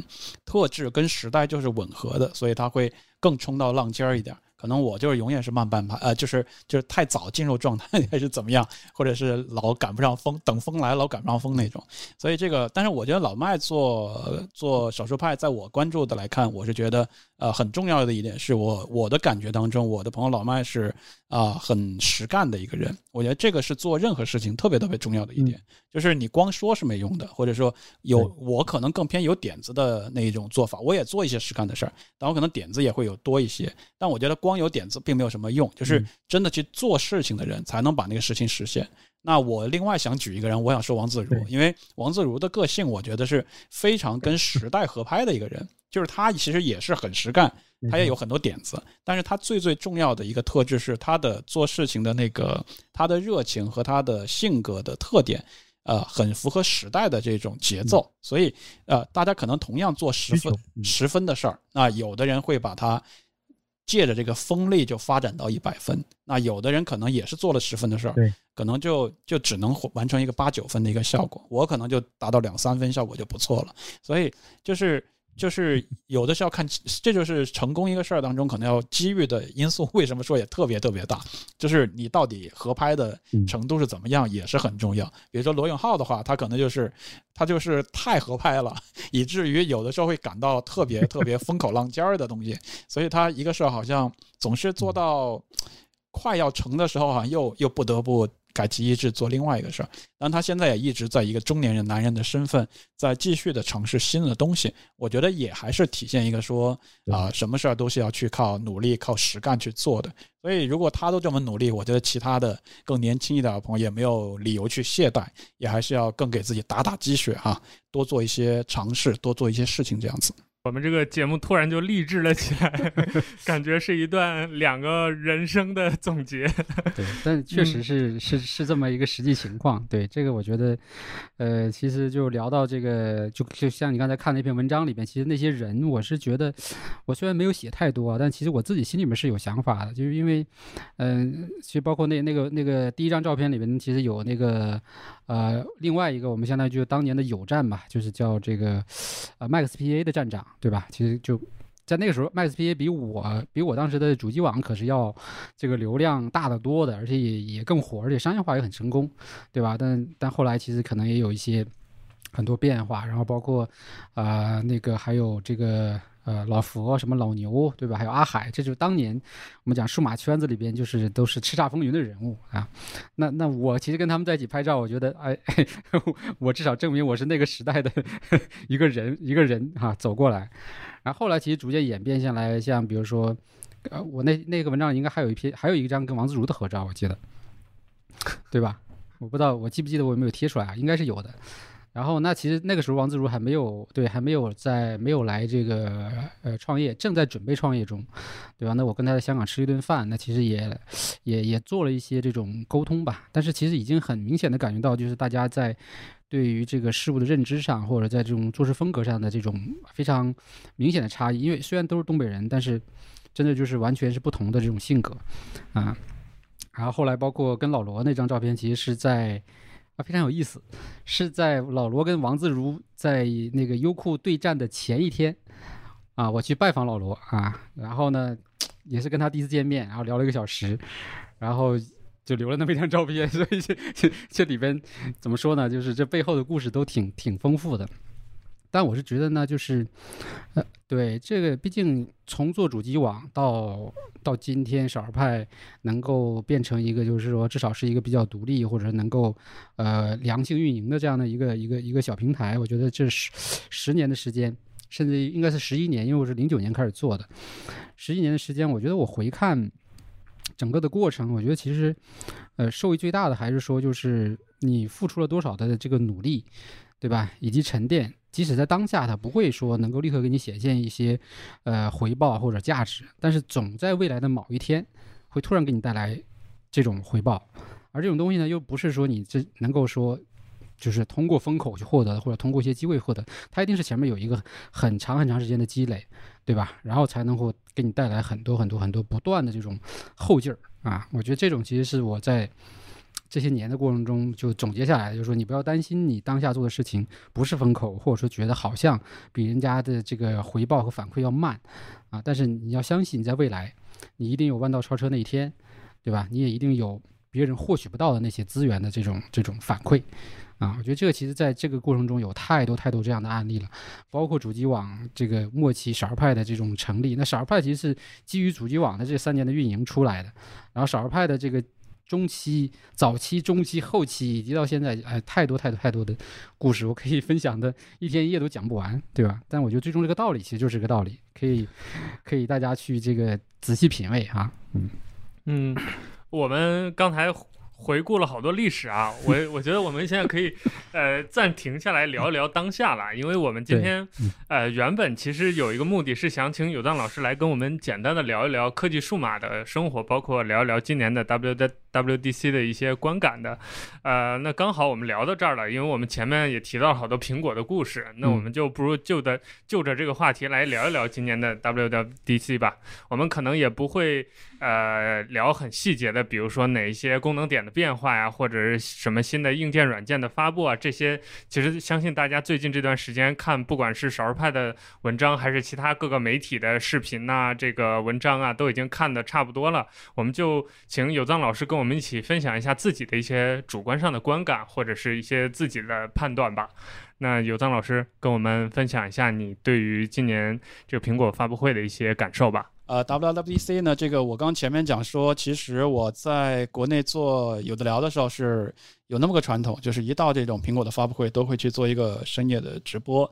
特质跟时代就是吻合的，所以他会更冲到浪尖儿一点。可能我就是永远是慢半拍，呃，就是就是太早进入状态 还是怎么样，或者是老赶不上风，等风来老赶不上风那种。所以这个，但是我觉得老麦做做少数派，在我关注的来看，我是觉得呃很重要的一点是我我的感觉当中，我的朋友老麦是啊很实干的一个人。我觉得这个是做任何事情特别特别重要的一点，就是你光说是没用的，或者说有我可能更偏有点子的那一种做法，我也做一些实干的事儿，但我可能点子也会有多一些。但我觉得光有点子并没有什么用，就是真的去做事情的人才能把那个事情实现。那我另外想举一个人，我想说王自如，因为王自如的个性，我觉得是非常跟时代合拍的一个人。就是他其实也是很实干，他也有很多点子，但是他最最重要的一个特质是他的做事情的那个他的热情和他的性格的特点，呃，很符合时代的这种节奏。所以，呃，大家可能同样做十分十分的事儿，那有的人会把它。借着这个风力就发展到一百分，那有的人可能也是做了十分的事儿，可能就就只能完成一个八九分的一个效果，我可能就达到两三分效果就不错了，所以就是。就是有的是要看，这就是成功一个事儿当中可能要机遇的因素。为什么说也特别特别大？就是你到底合拍的程度是怎么样，也是很重要。比如说罗永浩的话，他可能就是他就是太合拍了，以至于有的时候会感到特别特别风口浪尖儿的东西。所以他一个事儿好像总是做到快要成的时候，好像又又不得不。改其意志做另外一个事儿，但他现在也一直在一个中年人男人的身份，在继续的尝试新的东西。我觉得也还是体现一个说啊，什么事儿都是要去靠努力、靠实干去做的。所以如果他都这么努力，我觉得其他的更年轻一点的朋友也没有理由去懈怠，也还是要更给自己打打鸡血哈，多做一些尝试，多做一些事情这样子。我们这个节目突然就励志了起来，感觉是一段两个人生的总结。对，但确实是是是这么一个实际情况。对，这个我觉得，呃，其实就聊到这个，就就像你刚才看那篇文章里边，其实那些人，我是觉得，我虽然没有写太多，但其实我自己心里面是有想法的，就是因为，嗯，其实包括那那个那个第一张照片里面，其实有那个。呃，另外一个我们相当于就当年的友战吧，就是叫这个，呃，Max PA 的站长，对吧？其实就在那个时候，Max PA 比我比我当时的主机网可是要这个流量大得多的，而且也也更火，而且商业化也很成功，对吧？但但后来其实可能也有一些很多变化，然后包括啊那个还有这个。呃，老佛什么老牛，对吧？还有阿海，这就是当年我们讲数码圈子里边，就是都是叱咤风云的人物啊。那那我其实跟他们在一起拍照，我觉得，哎，我至少证明我是那个时代的 一个人，一个人哈走过来。然后后来其实逐渐演变下来，像比如说，呃，我那那个文章应该还有一篇，还有一张跟王自如的合照，我记得，对吧？我不知道我记不记得我有没有贴出来啊？应该是有的。然后，那其实那个时候王自如还没有对，还没有在没有来这个呃创业，正在准备创业中，对吧？那我跟他在香港吃一顿饭，那其实也也也做了一些这种沟通吧。但是其实已经很明显的感觉到，就是大家在对于这个事物的认知上，或者在这种做事风格上的这种非常明显的差异。因为虽然都是东北人，但是真的就是完全是不同的这种性格啊。然后后来包括跟老罗那张照片，其实是在。非常有意思，是在老罗跟王自如在那个优酷对战的前一天，啊，我去拜访老罗啊，然后呢，也是跟他第一次见面，然后聊了一个小时，然后就留了那么一张照片，所以这这这里边怎么说呢？就是这背后的故事都挺挺丰富的。但我是觉得呢，就是，呃，对这个，毕竟从做主机网到到今天，少儿派能够变成一个，就是说至少是一个比较独立，或者能够呃良性运营的这样的一个一个一个小平台，我觉得这十十年的时间，甚至应该是十一年，因为我是零九年开始做的，十一年的时间，我觉得我回看整个的过程，我觉得其实呃受益最大的还是说，就是你付出了多少的这个努力，对吧？以及沉淀。即使在当下，它不会说能够立刻给你显现一些，呃，回报或者价值，但是总在未来的某一天，会突然给你带来这种回报。而这种东西呢，又不是说你这能够说，就是通过风口去获得，或者通过一些机会获得，它一定是前面有一个很长很长时间的积累，对吧？然后才能够给你带来很多很多很多不断的这种后劲儿啊！我觉得这种其实是我在。这些年的过程中，就总结下来，就是说你不要担心你当下做的事情不是风口，或者说觉得好像比人家的这个回报和反馈要慢，啊，但是你要相信你，在未来，你一定有弯道超车那一天，对吧？你也一定有别人获取不到的那些资源的这种这种反馈。啊，我觉得这个其实在这个过程中有太多太多这样的案例了，包括主机网这个末期少儿派的这种成立，那少儿派其实是基于主机网的这三年的运营出来的，然后少儿派的这个中期、早期、中期、后期以及到现在，哎，太多太多太多的故事，我可以分享的一天一夜都讲不完，对吧？但我觉得最终这个道理其实就是个道理，可以 可以大家去这个仔细品味啊，嗯嗯，我们刚才。回顾了好多历史啊，我我觉得我们现在可以，呃，暂停下来聊一聊当下了，因为我们今天，呃，原本其实有一个目的是想请有藏老师来跟我们简单的聊一聊科技数码的生活，包括聊一聊今年的 W 的 WDC 的一些观感的，呃，那刚好我们聊到这儿了，因为我们前面也提到了好多苹果的故事，那我们就不如就的就着这个话题来聊一聊今年的 WDC 吧，我们可能也不会。呃，聊很细节的，比如说哪一些功能点的变化呀，或者是什么新的硬件、软件的发布啊，这些其实相信大家最近这段时间看，不管是少儿派的文章，还是其他各个媒体的视频呐，这个文章啊，都已经看的差不多了。我们就请有藏老师跟我我们一起分享一下自己的一些主观上的观感，或者是一些自己的判断吧。那有藏老师跟我们分享一下你对于今年这个苹果发布会的一些感受吧。呃，WWDC 呢，这个我刚前面讲说，其实我在国内做有的聊的时候是有那么个传统，就是一到这种苹果的发布会，都会去做一个深夜的直播。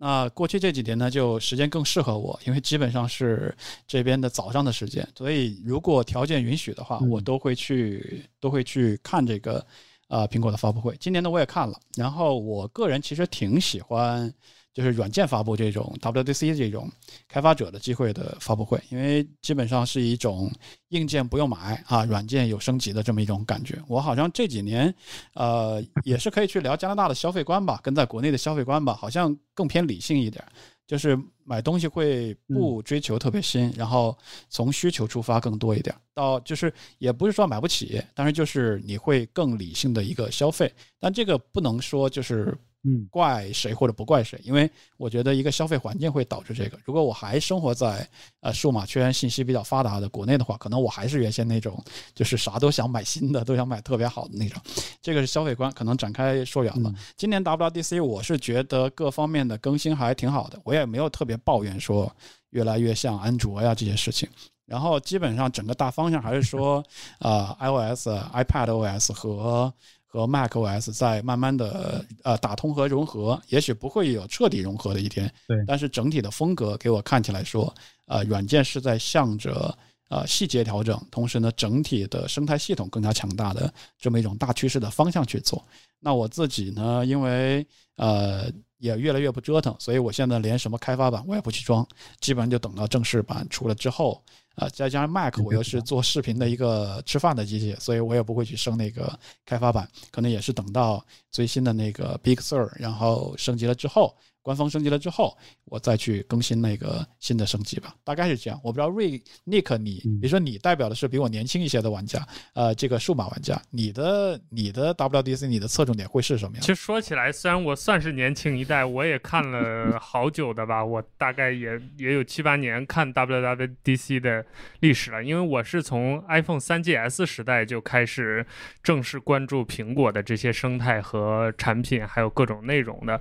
那过去这几年呢，就时间更适合我，因为基本上是这边的早上的时间，所以如果条件允许的话，我都会去都会去看这个呃苹果的发布会。今年呢，我也看了，然后我个人其实挺喜欢。就是软件发布这种 WDC 这种开发者的机会的发布会，因为基本上是一种硬件不用买啊，软件有升级的这么一种感觉。我好像这几年，呃，也是可以去聊加拿大的消费观吧，跟在国内的消费观吧，好像更偏理性一点，就是买东西会不追求特别新，然后从需求出发更多一点，到就是也不是说买不起，但是就是你会更理性的一个消费，但这个不能说就是。嗯，怪谁或者不怪谁，因为我觉得一个消费环境会导致这个。如果我还生活在呃数码圈信息比较发达的国内的话，可能我还是原先那种，就是啥都想买新的，都想买特别好的那种。这个是消费观，可能展开说远了。今年 WDC 我是觉得各方面的更新还挺好的，我也没有特别抱怨说越来越像安卓呀这些事情。然后基本上整个大方向还是说，呃，iOS、iPadOS 和。和 macOS 在慢慢的呃打通和融合，也许不会有彻底融合的一天，对。但是整体的风格给我看起来说，呃，软件是在向着呃细节调整，同时呢，整体的生态系统更加强大的这么一种大趋势的方向去做。那我自己呢，因为呃也越来越不折腾，所以我现在连什么开发版我也不去装，基本上就等到正式版出了之后。啊，再加上 Mac，我又是做视频的一个吃饭的机器，所以我也不会去升那个开发版，可能也是等到最新的那个 Big Sur，然后升级了之后。官方升级了之后，我再去更新那个新的升级吧，大概是这样。我不知道瑞 Nick，你比如说你代表的是比我年轻一些的玩家，呃，这个数码玩家，你的你的 WDC 你的侧重点会是什么样？其实说起来，虽然我算是年轻一代，我也看了好久的吧，我大概也也有七八年看 WWDC 的历史了，因为我是从 iPhone 3GS 时代就开始正式关注苹果的这些生态和产品，还有各种内容的。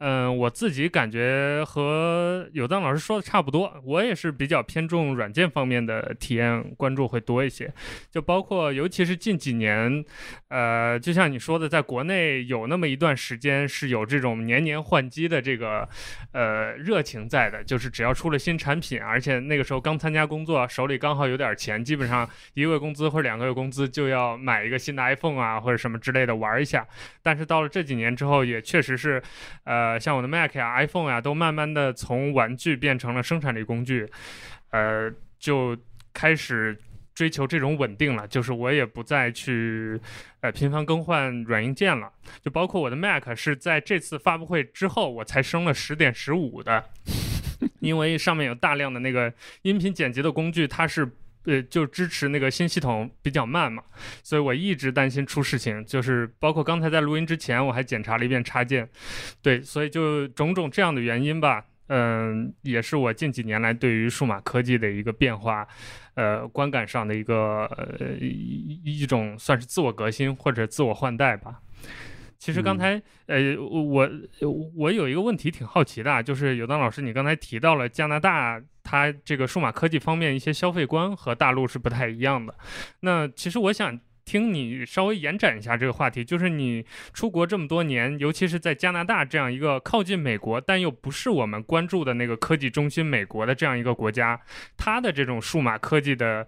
嗯，我自己感觉和有藏老师说的差不多，我也是比较偏重软件方面的体验关注会多一些，就包括尤其是近几年，呃，就像你说的，在国内有那么一段时间是有这种年年换机的这个呃热情在的，就是只要出了新产品，而且那个时候刚参加工作，手里刚好有点钱，基本上一个月工资或者两个月工资就要买一个新的 iPhone 啊或者什么之类的玩一下。但是到了这几年之后，也确实是，呃。呃，像我的 Mac 呀、iPhone 呀，都慢慢的从玩具变成了生产力工具，呃，就开始追求这种稳定了。就是我也不再去呃频繁更换软硬件了。就包括我的 Mac 是在这次发布会之后，我才升了十点十五的，因为上面有大量的那个音频剪辑的工具，它是。呃，就支持那个新系统比较慢嘛，所以我一直担心出事情。就是包括刚才在录音之前，我还检查了一遍插件，对，所以就种种这样的原因吧。嗯，也是我近几年来对于数码科技的一个变化，呃，观感上的一个呃一一种算是自我革新或者自我换代吧。其实刚才，呃，我我有一个问题挺好奇的，就是有当老师，你刚才提到了加拿大，它这个数码科技方面一些消费观和大陆是不太一样的。那其实我想。听你稍微延展一下这个话题，就是你出国这么多年，尤其是在加拿大这样一个靠近美国但又不是我们关注的那个科技中心美国的这样一个国家，它的这种数码科技的。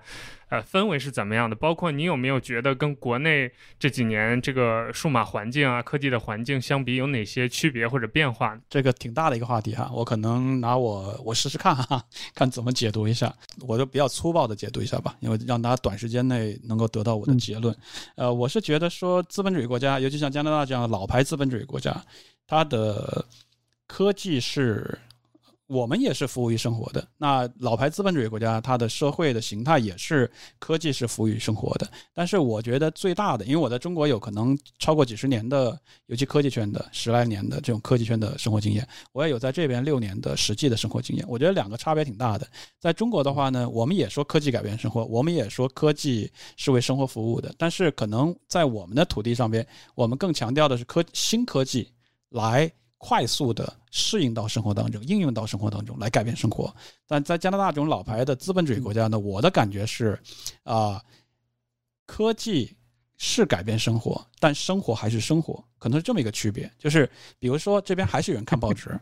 呃，氛围是怎么样的？包括你有没有觉得跟国内这几年这个数码环境啊、科技的环境相比，有哪些区别或者变化？这个挺大的一个话题哈，我可能拿我我试试看哈，看怎么解读一下，我就比较粗暴的解读一下吧，因为让大家短时间内能够得到我的结论。呃，我是觉得说资本主义国家，尤其像加拿大这样的老牌资本主义国家，它的科技是。我们也是服务于生活的。那老牌资本主义国家，它的社会的形态也是科技是服务于生活的。但是我觉得最大的，因为我在中国有可能超过几十年的，尤其科技圈的十来年的这种科技圈的生活经验，我也有在这边六年的实际的生活经验。我觉得两个差别挺大的。在中国的话呢，我们也说科技改变生活，我们也说科技是为生活服务的。但是可能在我们的土地上边，我们更强调的是科新科技来。快速的适应到生活当中，应用到生活当中来改变生活。但在加拿大这种老牌的资本主义国家呢，我的感觉是，啊，科技是改变生活，但生活还是生活，可能是这么一个区别。就是比如说，这边还是有人看报纸，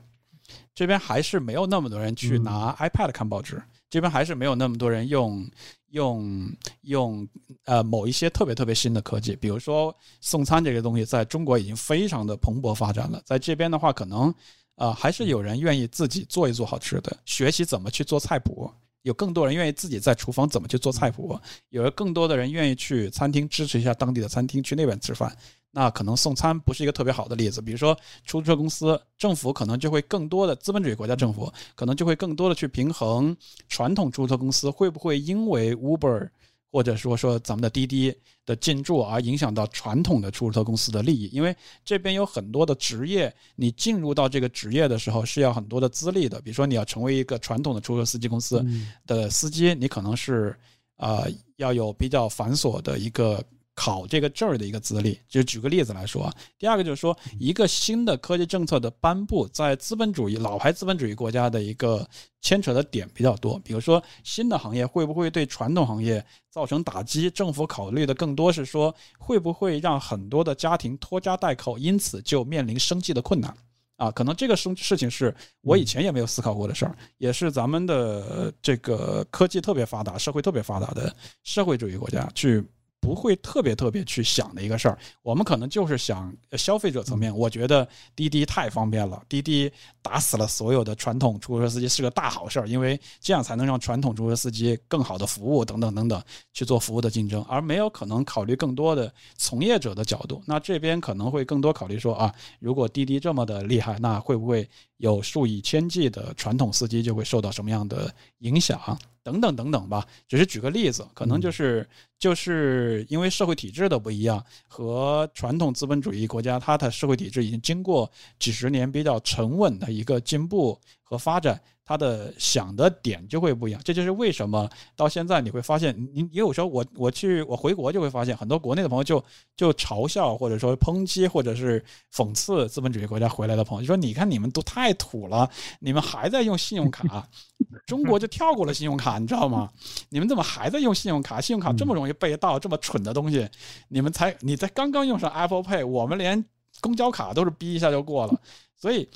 这边还是没有那么多人去拿 iPad 看报纸，这边还是没有那么多人用。用用呃某一些特别特别新的科技，比如说送餐这个东西，在中国已经非常的蓬勃发展了。在这边的话，可能啊还是有人愿意自己做一做好吃的，学习怎么去做菜谱。有更多人愿意自己在厨房怎么去做菜谱，有了更多的人愿意去餐厅支持一下当地的餐厅，去那边吃饭。那可能送餐不是一个特别好的例子，比如说出租车公司，政府可能就会更多的资本主义国家政府可能就会更多的去平衡传统出租车公司会不会因为 Uber 或者说说咱们的滴滴的进驻而影响到传统的出租车公司的利益，因为这边有很多的职业，你进入到这个职业的时候是要很多的资历的，比如说你要成为一个传统的出租车司机公司的司机，你可能是啊要有比较繁琐的一个。考这个证儿的一个资历，就举个例子来说，第二个就是说，一个新的科技政策的颁布，在资本主义老牌资本主义国家的一个牵扯的点比较多。比如说，新的行业会不会对传统行业造成打击？政府考虑的更多是说，会不会让很多的家庭拖家带口，因此就面临生计的困难？啊，可能这个事事情是我以前也没有思考过的事儿，也是咱们的这个科技特别发达、社会特别发达的社会主义国家去。不会特别特别去想的一个事儿，我们可能就是想消费者层面，我觉得滴滴太方便了，滴滴打死了所有的传统出租车司机是个大好事儿，因为这样才能让传统出租车司机更好的服务等等等等去做服务的竞争，而没有可能考虑更多的从业者的角度。那这边可能会更多考虑说啊，如果滴滴这么的厉害，那会不会有数以千计的传统司机就会受到什么样的影响？等等等等吧，只是举个例子，可能就是就是因为社会体制的不一样，和传统资本主义国家它的社会体制已经经过几十年比较沉稳的一个进步和发展。他的想的点就会不一样，这就是为什么到现在你会发现，你你有时候我我去我回国就会发现，很多国内的朋友就就嘲笑或者说抨击或者是讽刺资本主义国家回来的朋友，就说你看你们都太土了，你们还在用信用卡，中国就跳过了信用卡，你知道吗？你们怎么还在用信用卡？信用卡这么容易被盗，这么蠢的东西，你们才你在刚刚用上 Apple Pay，我们连公交卡都是逼一下就过了，所以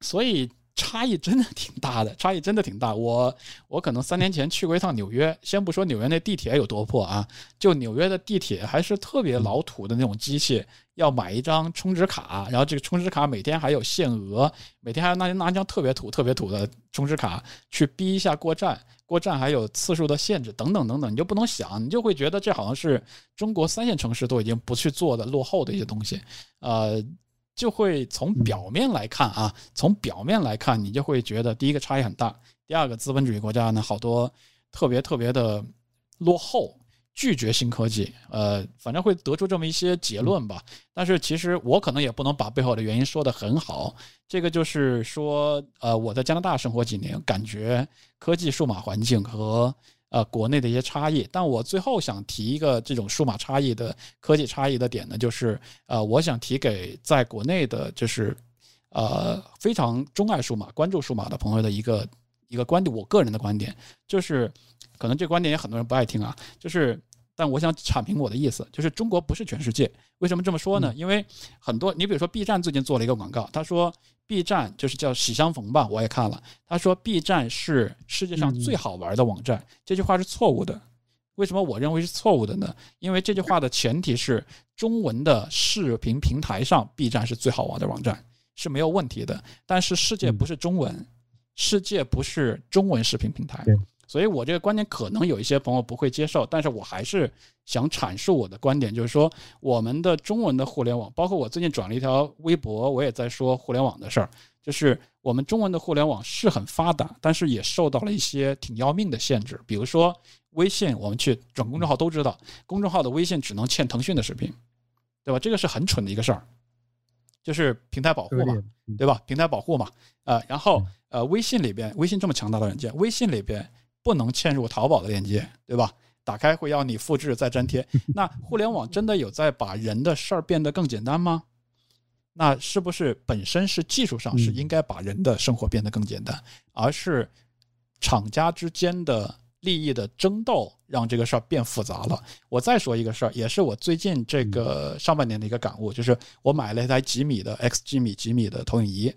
所以。差异真的挺大的，差异真的挺大。我我可能三年前去过一趟纽约，先不说纽约那地铁有多破啊，就纽约的地铁还是特别老土的那种机器，要买一张充值卡，然后这个充值卡每天还有限额，每天还要拿拿一张特别土、特别土的充值卡去逼一下过站，过站还有次数的限制等等等等，你就不能想，你就会觉得这好像是中国三线城市都已经不去做的落后的一些东西，呃。就会从表面来看啊，从表面来看，你就会觉得第一个差异很大。第二个，资本主义国家呢，好多特别特别的落后，拒绝新科技，呃，反正会得出这么一些结论吧。但是其实我可能也不能把背后的原因说得很好。这个就是说，呃，我在加拿大生活几年，感觉科技数码环境和呃国内的一些差异。但我最后想提一个这种数码差异的科技差异的点呢，就是呃，我想提给在国内的，就是呃非常钟爱数码、关注数码的朋友的一个一个观点，我个人的观点就是。可能这观点也很多人不爱听啊，就是，但我想阐明我的意思，就是中国不是全世界。为什么这么说呢？因为很多，你比如说 B 站最近做了一个广告，他说 B 站就是叫喜相逢吧，我也看了，他说 B 站是世界上最好玩的网站，这句话是错误的。为什么我认为是错误的呢？因为这句话的前提是中文的视频平台上 B 站是最好玩的网站是没有问题的，但是世界不是中文，世界不是中文视频平台。所以我这个观点可能有一些朋友不会接受，但是我还是想阐述我的观点，就是说我们的中文的互联网，包括我最近转了一条微博，我也在说互联网的事儿，就是我们中文的互联网是很发达，但是也受到了一些挺要命的限制，比如说微信，我们去转公众号都知道，公众号的微信只能嵌腾讯的视频，对吧？这个是很蠢的一个事儿，就是平台保护嘛，对吧？平台保护嘛，呃，然后呃，微信里边，微信这么强大的软件，微信里边。不能嵌入淘宝的链接，对吧？打开会要你复制再粘贴。那互联网真的有在把人的事儿变得更简单吗？那是不是本身是技术上是应该把人的生活变得更简单，而是厂家之间的利益的争斗让这个事儿变复杂了？我再说一个事儿，也是我最近这个上半年的一个感悟，就是我买了一台几米的 X 几米几米的投影仪，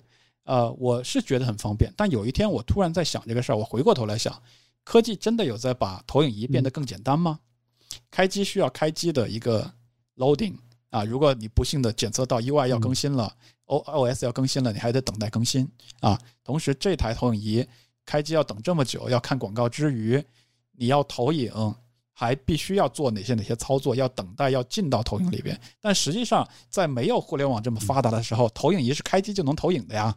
呃，我是觉得很方便，但有一天我突然在想这个事儿，我回过头来想。科技真的有在把投影仪变得更简单吗？开机需要开机的一个 loading 啊，如果你不幸的检测到 UI 要更新了，O OS 要更新了，你还得等待更新啊。同时，这台投影仪开机要等这么久，要看广告之余，你要投影还必须要做哪些哪些操作，要等待要进到投影里边。但实际上，在没有互联网这么发达的时候，投影仪是开机就能投影的呀。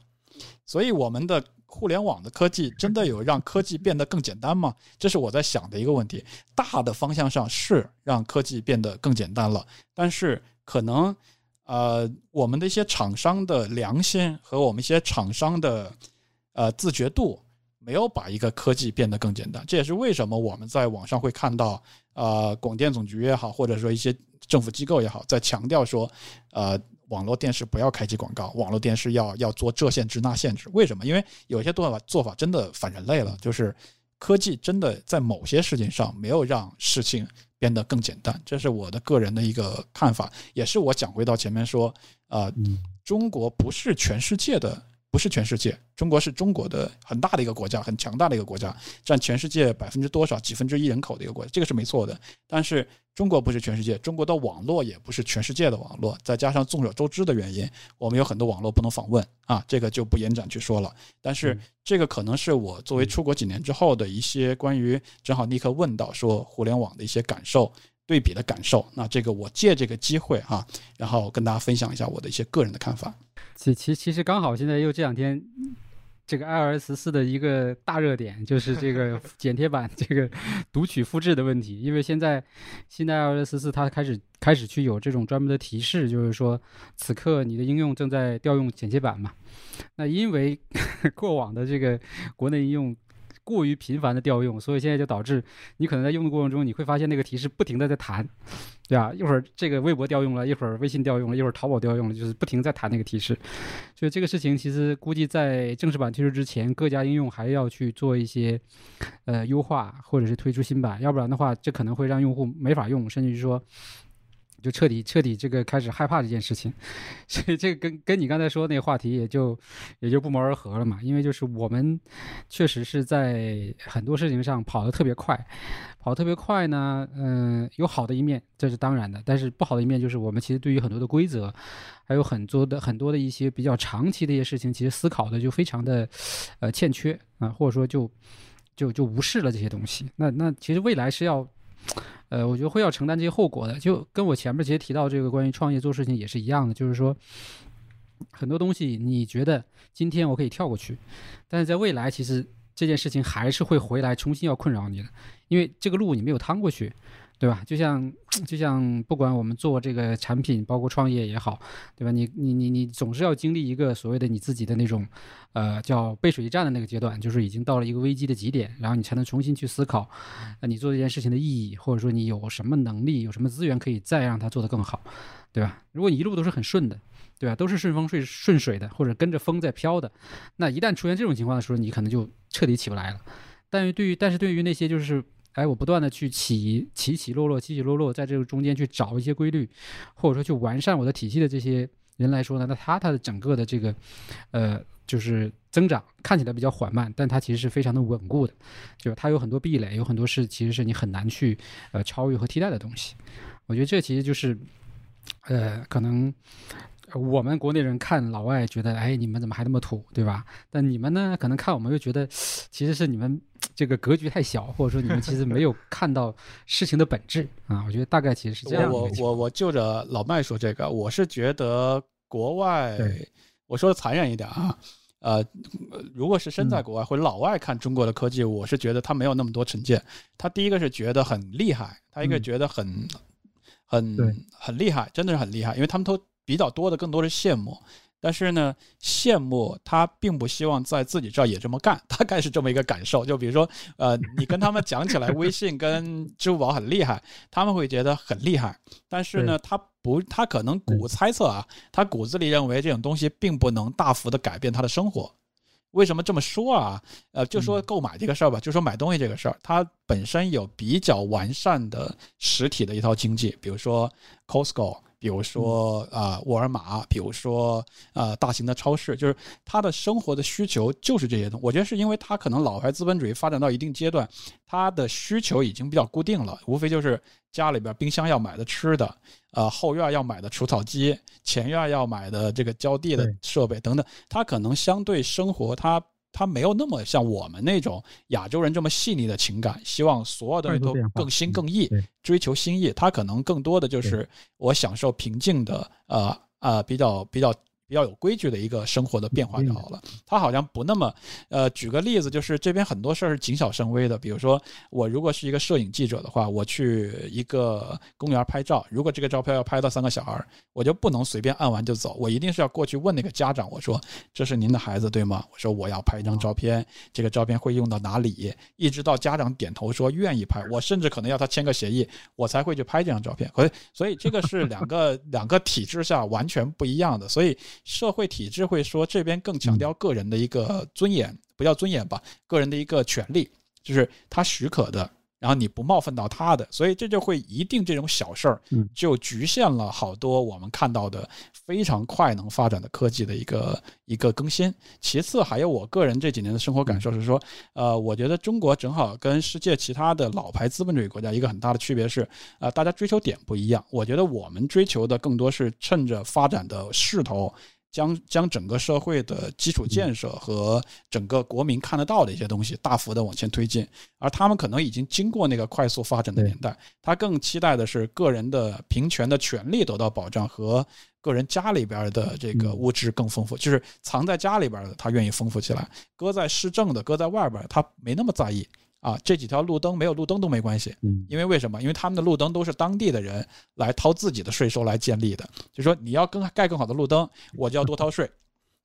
所以我们的。互联网的科技真的有让科技变得更简单吗？这是我在想的一个问题。大的方向上是让科技变得更简单了，但是可能，呃，我们的一些厂商的良心和我们一些厂商的，呃，自觉度没有把一个科技变得更简单。这也是为什么我们在网上会看到，呃，广电总局也好，或者说一些政府机构也好，在强调说，呃。网络电视不要开启广告，网络电视要要做这限制那限制。为什么？因为有些做法做法真的反人类了，就是科技真的在某些事情上没有让事情变得更简单。这是我的个人的一个看法，也是我讲回到前面说，啊，中国不是全世界的。不是全世界，中国是中国的很大的一个国家，很强大的一个国家，占全世界百分之多少几分之一人口的一个国家，这个是没错的。但是中国不是全世界，中国的网络也不是全世界的网络，再加上众所周知的原因，我们有很多网络不能访问啊，这个就不延展去说了。但是这个可能是我作为出国几年之后的一些关于，正好立刻问到说互联网的一些感受。对比的感受，那这个我借这个机会哈，然后跟大家分享一下我的一些个人的看法。其其其实刚好现在又这两天，这个 iOS 四的一个大热点就是这个 剪贴板这个读取复制的问题，因为现在现在 iOS 四它开始开始去有这种专门的提示，就是说此刻你的应用正在调用剪切板嘛。那因为 过往的这个国内应用。过于频繁的调用，所以现在就导致你可能在用的过程中，你会发现那个提示不停的在弹，对吧？一会儿这个微博调用了，一会儿微信调用了，一会儿淘宝调用了，就是不停在弹那个提示。所以这个事情其实估计在正式版推出之前，各家应用还要去做一些呃优化，或者是推出新版，要不然的话，这可能会让用户没法用，甚至于说。就彻底彻底这个开始害怕这件事情，所以这个跟跟你刚才说那个话题也就也就不谋而合了嘛。因为就是我们确实是在很多事情上跑得特别快，跑得特别快呢，嗯，有好的一面，这是当然的。但是不好的一面就是我们其实对于很多的规则，还有很多的很多的一些比较长期的一些事情，其实思考的就非常的呃欠缺啊，或者说就就就无视了这些东西。那那其实未来是要。呃，我觉得会要承担这些后果的，就跟我前面其实提到这个关于创业做事情也是一样的，就是说很多东西你觉得今天我可以跳过去，但是在未来其实这件事情还是会回来重新要困扰你的，因为这个路你没有趟过去，对吧？就像就像不管我们做这个产品，包括创业也好，对吧？你你你你总是要经历一个所谓的你自己的那种，呃，叫背水一战的那个阶段，就是已经到了一个危机的极点，然后你才能重新去思考，呃，你做这件事情的意义，或者说你有什么能力，有什么资源可以再让它做得更好，对吧？如果你一路都是很顺的，对吧？都是顺风顺顺水的，或者跟着风在飘的，那一旦出现这种情况的时候，你可能就彻底起不来了。但是对于但是对于那些就是哎，我不断的去起起起落落，起起落落，在这个中间去找一些规律，或者说去完善我的体系的这些人来说呢，那他他的整个的这个呃就是增长看起来比较缓慢，但它其实是非常的稳固的，就是它有很多壁垒，有很多是其实是你很难去呃超越和替代的东西。我觉得这其实就是呃可能。我们国内人看老外觉得，哎，你们怎么还那么土，对吧？但你们呢，可能看我们又觉得，其实是你们这个格局太小，或者说你们其实没有 看到事情的本质啊。我觉得大概其实是这样。我我我就着老麦说这个，我是觉得国外，我说的残忍一点啊，呃，如果是身在国外或者老外看中国的科技，我是觉得他没有那么多成见。他第一个是觉得很厉害，他一个觉得很很很厉害，真的是很厉害，因为他们都。比较多的更多是羡慕，但是呢，羡慕他并不希望在自己这儿也这么干，大概是这么一个感受。就比如说，呃，你跟他们讲起来，微信跟支付宝很厉害，他们会觉得很厉害，但是呢，他不，他可能骨猜测啊，他骨子里认为这种东西并不能大幅的改变他的生活。为什么这么说啊？呃，就说购买这个事儿吧，就说买东西这个事儿，它本身有比较完善的实体的一套经济，比如说 Costco。比如说啊，沃尔玛，比如说啊，大型的超市，就是他的生活的需求就是这些东西。我觉得是因为他可能老牌资本主义发展到一定阶段，他的需求已经比较固定了，无非就是家里边冰箱要买的吃的，呃，后院要买的除草机，前院要买的这个浇地的设备等等。他可能相对生活他。他没有那么像我们那种亚洲人这么细腻的情感，希望所有的人都更新更易，追求新意。他可能更多的就是我享受平静的，呃呃，比较比较。比较有规矩的一个生活的变化就好了。他好像不那么，呃，举个例子，就是这边很多事儿是谨小慎微的。比如说，我如果是一个摄影记者的话，我去一个公园拍照，如果这个照片要拍到三个小孩，我就不能随便按完就走，我一定是要过去问那个家长，我说这是您的孩子对吗？我说我要拍一张照片，这个照片会用到哪里？一直到家长点头说愿意拍，我甚至可能要他签个协议，我才会去拍这张照片。所以，所以这个是两个两个体制下完全不一样的，所以。社会体制会说这边更强调个人的一个尊严，不叫尊严吧，个人的一个权利，就是他许可的，然后你不冒犯到他的，所以这就会一定这种小事儿，就局限了好多我们看到的非常快能发展的科技的一个一个更新。其次，还有我个人这几年的生活感受是说，呃，我觉得中国正好跟世界其他的老牌资本主义国家一个很大的区别是，呃，大家追求点不一样。我觉得我们追求的更多是趁着发展的势头。将将整个社会的基础建设和整个国民看得到的一些东西大幅的往前推进，而他们可能已经经过那个快速发展的年代，他更期待的是个人的平权的权利得到保障和个人家里边的这个物质更丰富，就是藏在家里边的他愿意丰富起来，搁在市政的搁在外边他没那么在意。啊，这几条路灯没有路灯都没关系，嗯，因为为什么？因为他们的路灯都是当地的人来掏自己的税收来建立的，就说你要更盖更好的路灯，我就要多掏税。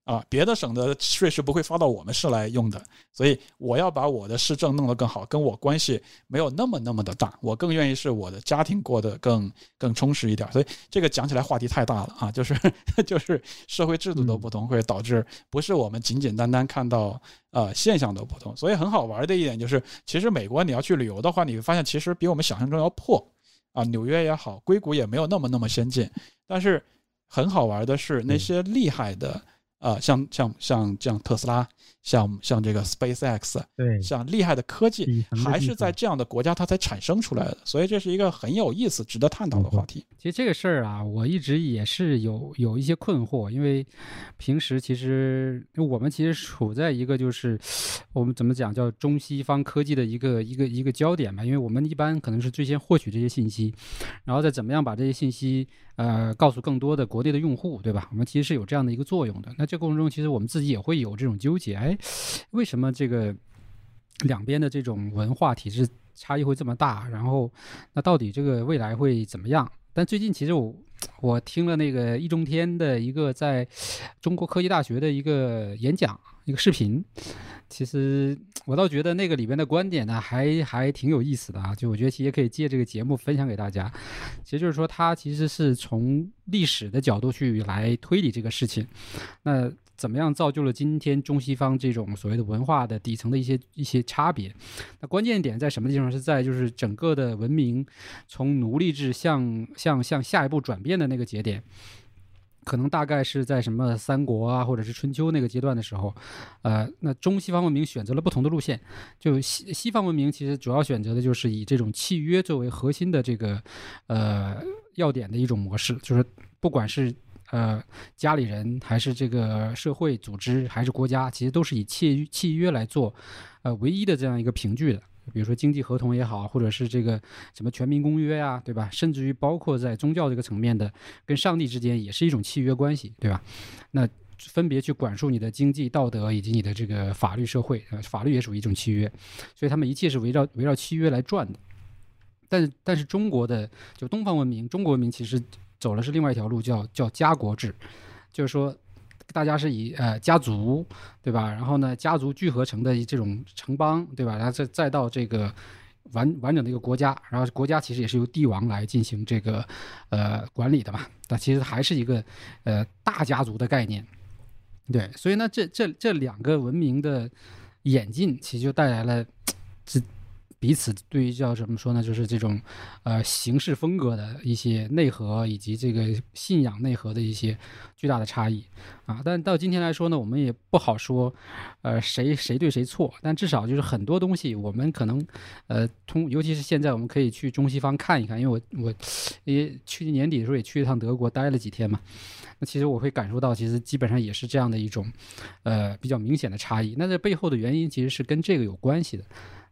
啊，别的省的税是不会发到我们市来用的，所以我要把我的市政弄得更好，跟我关系没有那么那么的大，我更愿意是我的家庭过得更更充实一点。所以这个讲起来话题太大了啊，就是 就是社会制度的不同会导致不是我们简简单单看到呃现象的不同。所以很好玩的一点就是，其实美国你要去旅游的话，你会发现其实比我们想象中要破啊，纽约也好，硅谷也没有那么那么先进。但是很好玩的是那些厉害的。啊，像像像像特斯拉，像像这个 SpaceX，对，像厉害的科技，还是在这样的国家它才产生出来的，所以这是一个很有意思、值得探讨的话题。其实这个事儿啊，我一直也是有有一些困惑，因为平时其实我们其实处在一个就是我们怎么讲叫中西方科技的一个一个一个焦点嘛，因为我们一般可能是最先获取这些信息，然后再怎么样把这些信息。呃，告诉更多的国内的用户，对吧？我们其实是有这样的一个作用的。那这过程中，其实我们自己也会有这种纠结，哎，为什么这个两边的这种文化体制差异会这么大？然后那到底这个未来会怎么样？但最近其实我我听了那个易中天的一个在中国科技大学的一个演讲，一个视频。其实我倒觉得那个里边的观点呢，还还挺有意思的啊。就我觉得其实也可以借这个节目分享给大家。其实就是说，他其实是从历史的角度去来推理这个事情。那怎么样造就了今天中西方这种所谓的文化的底层的一些一些差别？那关键点在什么地方？是在就是整个的文明从奴隶制向向向下一步转变的那个节点。可能大概是在什么三国啊，或者是春秋那个阶段的时候，呃，那中西方文明选择了不同的路线。就西西方文明其实主要选择的就是以这种契约作为核心的这个呃要点的一种模式，就是不管是呃家里人还是这个社会组织还是国家，其实都是以契契约来做呃唯一的这样一个凭据的。比如说经济合同也好，或者是这个什么全民公约呀，对吧？甚至于包括在宗教这个层面的，跟上帝之间也是一种契约关系，对吧？那分别去管束你的经济、道德以及你的这个法律、社会，呃，法律也属于一种契约，所以他们一切是围绕围绕契约来转的。但，但是中国的就东方文明，中国文明其实走的是另外一条路，叫叫家国制，就是说。大家是以呃家族对吧？然后呢，家族聚合成的这种城邦对吧？然后再再到这个完完整的一个国家，然后国家其实也是由帝王来进行这个呃管理的嘛。但其实还是一个呃大家族的概念，对。所以呢，这这这两个文明的演进，其实就带来了这。彼此对于叫怎么说呢？就是这种，呃，形式风格的一些内核，以及这个信仰内核的一些巨大的差异啊。但到今天来说呢，我们也不好说，呃，谁谁对谁错。但至少就是很多东西，我们可能，呃，通尤其是现在，我们可以去中西方看一看。因为我我也去年年底的时候也去一趟德国，待了几天嘛。那其实我会感受到，其实基本上也是这样的一种，呃，比较明显的差异。那这背后的原因其实是跟这个有关系的。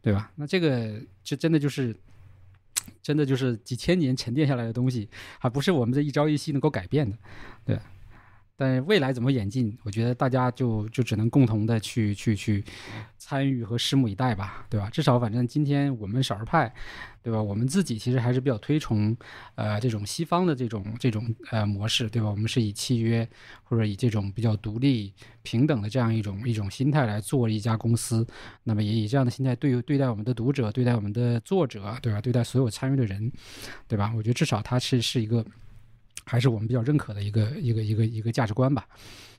对吧？那这个就真的就是，真的就是几千年沉淀下来的东西，还不是我们这一朝一夕能够改变的，对。但未来怎么演进，我觉得大家就就只能共同的去去去参与和拭目以待吧，对吧？至少反正今天我们少数派，对吧？我们自己其实还是比较推崇呃这种西方的这种这种呃模式，对吧？我们是以契约或者以这种比较独立平等的这样一种一种心态来做一家公司，那么也以这样的心态对对待我们的读者，对待我们的作者，对吧？对待所有参与的人，对吧？我觉得至少它是是一个。还是我们比较认可的一个一个一个一个价值观吧，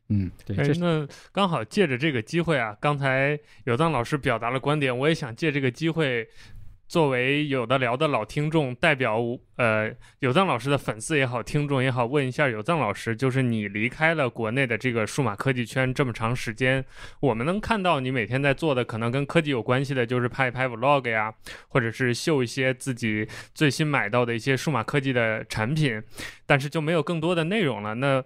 嗯，对。哎，那刚好借着这个机会啊，刚才有藏老师表达了观点，我也想借这个机会。作为有的聊的老听众，代表呃有藏老师的粉丝也好，听众也好，问一下有藏老师，就是你离开了国内的这个数码科技圈这么长时间，我们能看到你每天在做的可能跟科技有关系的，就是拍一拍 vlog 呀，或者是秀一些自己最新买到的一些数码科技的产品，但是就没有更多的内容了。那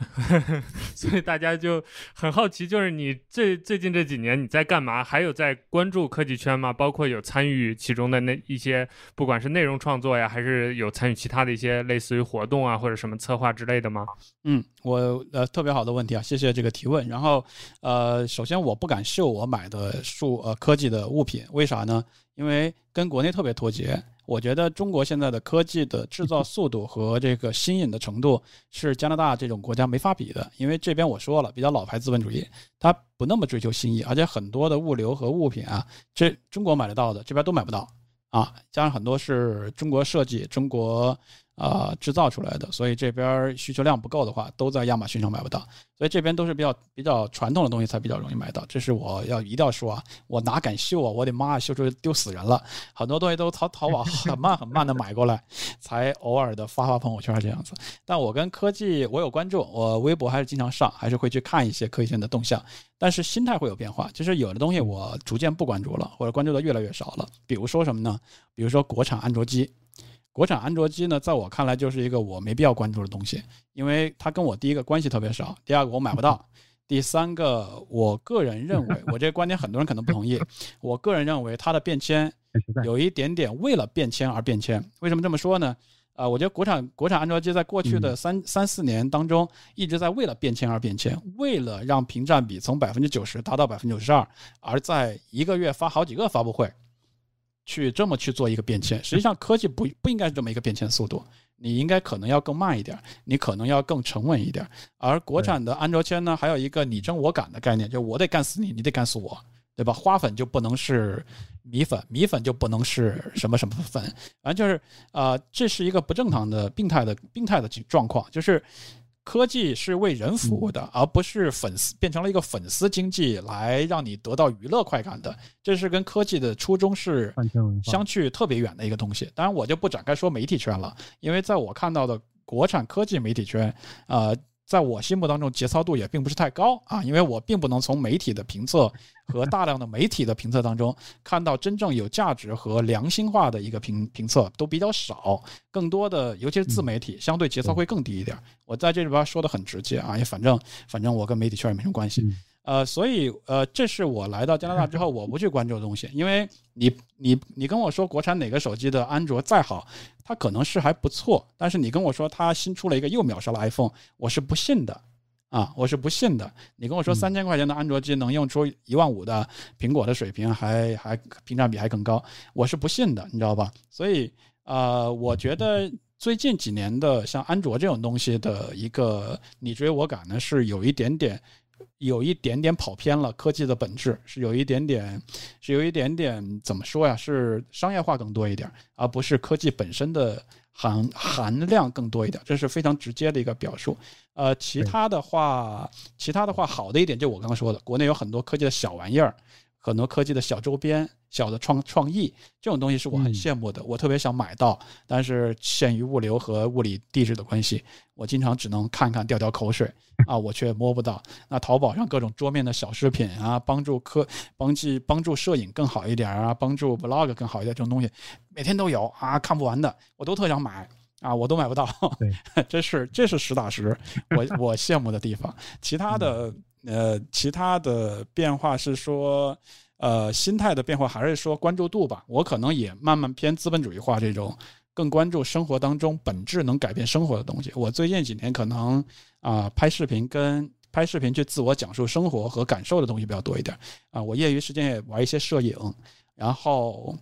所以大家就很好奇，就是你最最近这几年你在干嘛？还有在关注科技圈吗？包括有参与其中的那一些，不管是内容创作呀，还是有参与其他的一些类似于活动啊，或者什么策划之类的吗？嗯，我呃特别好的问题啊，谢谢这个提问。然后呃，首先我不敢秀我买的数呃科技的物品，为啥呢？因为跟国内特别脱节。我觉得中国现在的科技的制造速度和这个新颖的程度是加拿大这种国家没法比的，因为这边我说了比较老牌资本主义，它不那么追求新意，而且很多的物流和物品啊，这中国买得到的这边都买不到啊，加上很多是中国设计、中国。啊，制造出来的，所以这边需求量不够的话，都在亚马逊上买不到，所以这边都是比较比较传统的东西才比较容易买到。这是我要一定要说啊，我哪敢秀啊？我的妈，秀出丢死人了！很多东西都淘淘宝很慢很慢的买过来，才偶尔的发发朋友圈这样子。但我跟科技我有关注，我微博还是经常上，还是会去看一些科技圈的动向。但是心态会有变化，就是有的东西我逐渐不关注了，或者关注的越来越少了。比如说什么呢？比如说国产安卓机。国产安卓机呢，在我看来就是一个我没必要关注的东西，因为它跟我第一个关系特别少，第二个我买不到，第三个我个人认为，我这个观点很多人可能不同意，我个人认为它的变迁有一点点为了变迁而变迁。为什么这么说呢？啊，我觉得国产国产安卓机在过去的三三四年当中一直在为了变迁而变迁，为了让屏占比从百分之九十达到百分之九十二，而在一个月发好几个发布会。去这么去做一个变迁。实际上，科技不不应该是这么一个变迁速度，你应该可能要更慢一点，你可能要更沉稳一点。而国产的安卓圈呢，还有一个你争我赶的概念，就我得干死你，你得干死我，对吧？花粉就不能是米粉，米粉就不能是什么什么粉，反正就是啊，这是一个不正常的、病态的、病态的状况，就是。科技是为人服务的，而不是粉丝变成了一个粉丝经济来让你得到娱乐快感的，这是跟科技的初衷是相去特别远的一个东西。当然，我就不展开说媒体圈了，因为在我看到的国产科技媒体圈，啊。在我心目当中，节操度也并不是太高啊，因为我并不能从媒体的评测和大量的媒体的评测当中看到真正有价值和良心化的一个评评测，都比较少。更多的，尤其是自媒体，相对节操会更低一点。我在这里边说的很直接啊，也反正反正我跟媒体圈也没什么关系。呃，所以呃，这是我来到加拿大之后我不去关注的东西，因为你你你跟我说国产哪个手机的安卓再好，它可能是还不错，但是你跟我说它新出了一个又秒杀了 iPhone，我是不信的啊，我是不信的。你跟我说三千块钱的安卓机能用出一万五的苹果的水平，还还屏占比还更高，我是不信的，你知道吧？所以呃，我觉得最近几年的像安卓这种东西的一个你追我赶呢，是有一点点。有一点点跑偏了，科技的本质是有一点点，是有一点点怎么说呀？是商业化更多一点，而不是科技本身的含含量更多一点，这是非常直接的一个表述。呃，其他的话，其他的话，好的一点就我刚刚说的，国内有很多科技的小玩意儿。很多科技的小周边、小的创创意，这种东西是我很羡慕的，我特别想买到，但是限于物流和物理地址的关系，我经常只能看看、掉掉口水啊，我却摸不到。那淘宝上各种桌面的小饰品啊，帮助科、帮助帮助摄影更好一点啊，帮助 vlog 更好一点，这种东西每天都有啊，看不完的，我都特想买啊，我都买不到。这是这是实打实我我羡慕的地方。其他的。呃，其他的变化是说，呃，心态的变化，还是说关注度吧？我可能也慢慢偏资本主义化这种，更关注生活当中本质能改变生活的东西。我最近几年可能啊，拍视频跟拍视频去自我讲述生活和感受的东西比较多一点啊。我业余时间也玩一些摄影，然后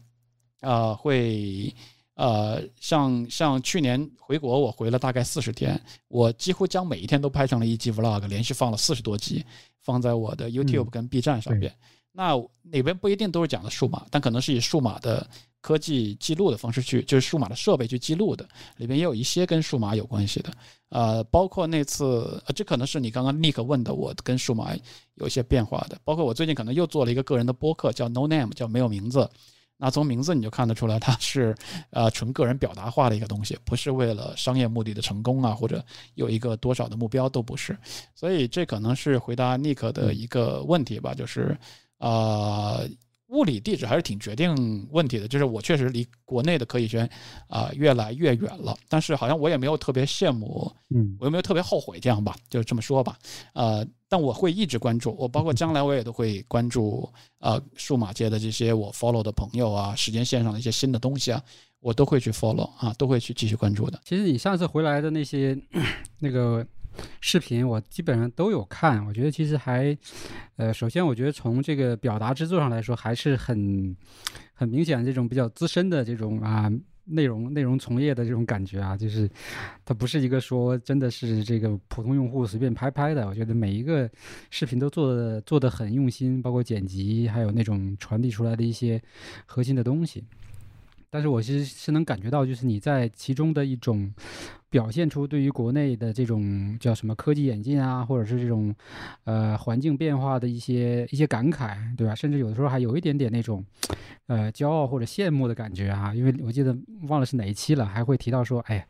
呃会。呃，像像去年回国，我回了大概四十天，我几乎将每一天都拍成了一集 vlog，连续放了四十多集，放在我的 YouTube 跟 B 站上边。那里边不一定都是讲的数码，但可能是以数码的科技记录的方式去，就是数码的设备去记录的，里边也有一些跟数码有关系的。呃，包括那次，呃，这可能是你刚刚 Nick 问的，我跟数码有一些变化的。包括我最近可能又做了一个个人的播客，叫 No Name，叫没有名字。那从名字你就看得出来，它是呃纯个人表达化的一个东西，不是为了商业目的的成功啊，或者有一个多少的目标都不是。所以这可能是回答 Nick 的一个问题吧，就是呃。物理地址还是挺决定问题的，就是我确实离国内的科技圈啊越来越远了，但是好像我也没有特别羡慕，嗯，我又没有特别后悔，这样吧，就这么说吧，呃，但我会一直关注，我包括将来我也都会关注呃数码界的这些我 follow 的朋友啊，时间线上的一些新的东西啊，我都会去 follow 啊，都会去继续关注的。其实你上次回来的那些那个。视频我基本上都有看，我觉得其实还，呃，首先我觉得从这个表达制作上来说，还是很很明显这种比较资深的这种啊内容内容从业的这种感觉啊，就是它不是一个说真的是这个普通用户随便拍拍的，我觉得每一个视频都做的做的很用心，包括剪辑，还有那种传递出来的一些核心的东西。但是我其实是能感觉到，就是你在其中的一种表现出对于国内的这种叫什么科技演进啊，或者是这种呃环境变化的一些一些感慨，对吧？甚至有的时候还有一点点那种呃骄傲或者羡慕的感觉啊。因为我记得忘了是哪一期了，还会提到说，哎呀，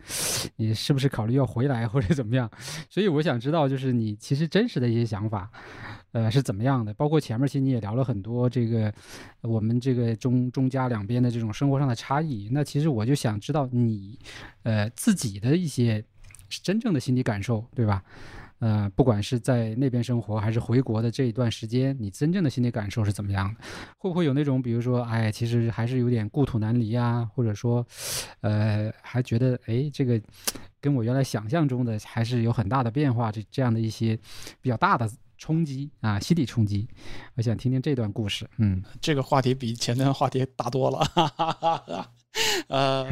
你是不是考虑要回来或者怎么样？所以我想知道，就是你其实真实的一些想法。呃，是怎么样的？包括前面其实你也聊了很多这个，我们这个中中加两边的这种生活上的差异。那其实我就想知道你，呃，自己的一一些真正的心理感受，对吧？呃，不管是在那边生活还是回国的这一段时间，你真正的心理感受是怎么样的？会不会有那种，比如说，哎，其实还是有点故土难离啊，或者说，呃，还觉得，哎，这个跟我原来想象中的还是有很大的变化，这这样的一些比较大的。冲击啊，心理冲击。我想听听这段故事。嗯，这个话题比前段话题大多了。呃，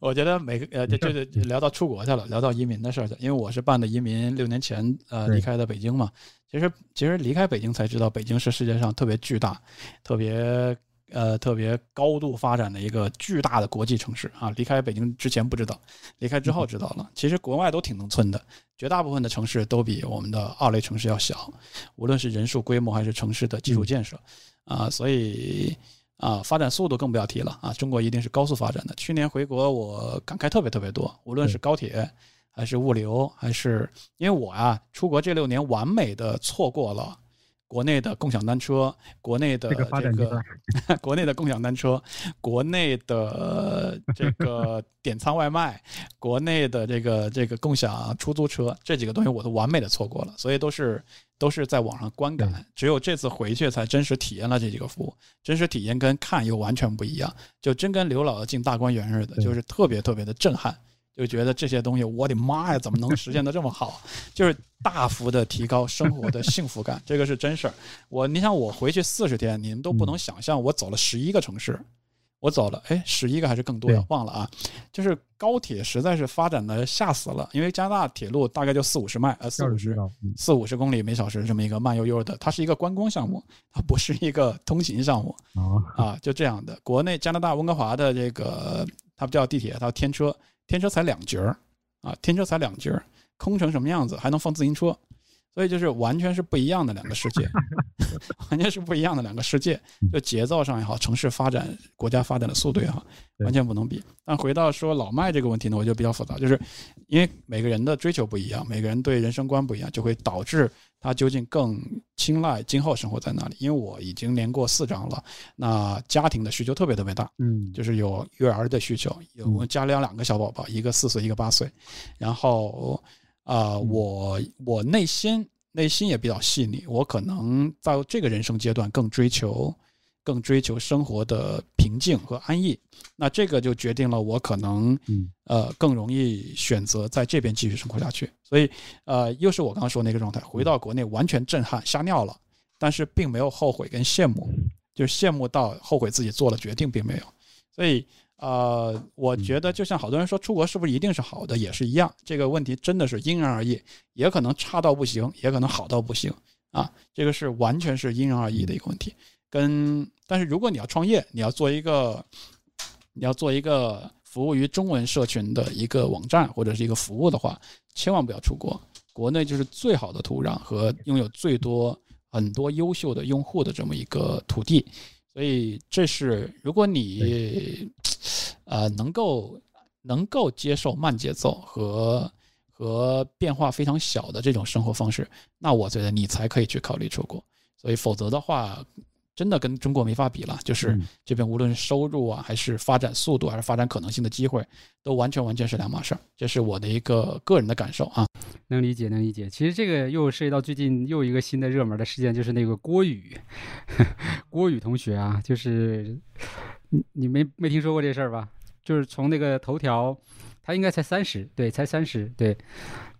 我觉得每个呃，就就是聊到出国去了，聊到移民的事儿去，因为我是办的移民，六年前呃离开的北京嘛。其实其实离开北京才知道，北京是世界上特别巨大、特别呃特别高度发展的一个巨大的国际城市啊。离开北京之前不知道，离开之后知道了。其实国外都挺农村的，绝大部分的城市都比我们的二类城市要小，无论是人数规模还是城市的基础建设啊，所以。啊，发展速度更不要提了啊！中国一定是高速发展的。去年回国，我感慨特别特别多，无论是高铁，还是物流，还是因为我啊，出国这六年完美的错过了国内的共享单车，国内的这个 国内的共享单车，国内的这个 点餐外卖，国内的这个这个共享出租车这几个东西，我都完美的错过了，所以都是。都是在网上观感，只有这次回去才真实体验了这几个服务，真实体验跟看又完全不一样，就真跟刘老进大观园似的，就是特别特别的震撼，就觉得这些东西，我的妈呀，怎么能实现的这么好？就是大幅的提高生活的幸福感，这个是真事儿。我，你想我回去四十天，你们都不能想象，我走了十一个城市。我走了，哎，十一个还是更多呀？忘了啊。就是高铁实在是发展的吓死了，因为加拿大铁路大概就四五十迈，呃，四五十四五十公里每小时这么一个慢悠悠的，它是一个观光项目，它不是一个通勤项目啊，就这样的。国内加拿大温哥华的这个，它不叫地铁，它叫天车，天车才两节儿啊，天车才两节儿，空成什么样子，还能放自行车。所以就是完全是不一样的两个世界，完全是不一样的两个世界。就节奏上也好，城市发展、国家发展的速度也好，完全不能比。但回到说老麦这个问题呢，我觉得比较复杂，就是因为每个人的追求不一样，每个人对人生观不一样，就会导致他究竟更青睐今后生活在哪里。因为我已经连过四章了，那家庭的需求特别特别大，嗯，就是有育儿的需求，有家里养两个小宝宝，一个四岁，一个八岁，然后。啊，我我内心内心也比较细腻，我可能在这个人生阶段更追求，更追求生活的平静和安逸。那这个就决定了我可能，呃，更容易选择在这边继续生活下去。所以，呃，又是我刚刚说那个状态，回到国内完全震撼，吓尿了，但是并没有后悔跟羡慕，就是羡慕到后悔自己做了决定，并没有。所以。呃，我觉得就像好多人说出国是不是一定是好的，也是一样。这个问题真的是因人而异，也可能差到不行，也可能好到不行啊。这个是完全是因人而异的一个问题。跟但是如果你要创业，你要做一个，你要做一个服务于中文社群的一个网站或者是一个服务的话，千万不要出国，国内就是最好的土壤和拥有最多很多优秀的用户的这么一个土地。所以这是如果你。呃，能够能够接受慢节奏和和变化非常小的这种生活方式，那我觉得你才可以去考虑出国。所以，否则的话，真的跟中国没法比了。就是这边无论是收入啊，还是发展速度，还是发展可能性的机会，都完全完全是两码事儿。这是我的一个个人的感受啊。能理解，能理解。其实这个又涉及到最近又一个新的热门的事件，就是那个郭宇，郭宇同学啊，就是你你没没听说过这事儿吧？就是从那个头条，他应该才三十，对，才三十，对，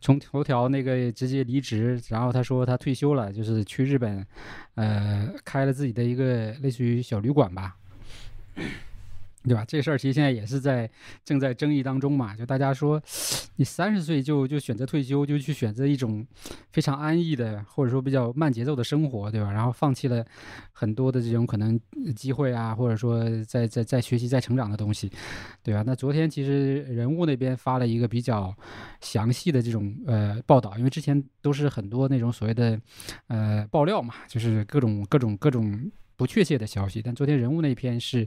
从头条那个直接离职，然后他说他退休了，就是去日本，呃，开了自己的一个类似于小旅馆吧。对吧？这事儿其实现在也是在正在争议当中嘛。就大家说，你三十岁就就选择退休，就去选择一种非常安逸的，或者说比较慢节奏的生活，对吧？然后放弃了很多的这种可能机会啊，或者说在在在学习、在成长的东西，对吧？那昨天其实人物那边发了一个比较详细的这种呃报道，因为之前都是很多那种所谓的呃爆料嘛，就是各种各种各种。不确切的消息，但昨天人物那篇是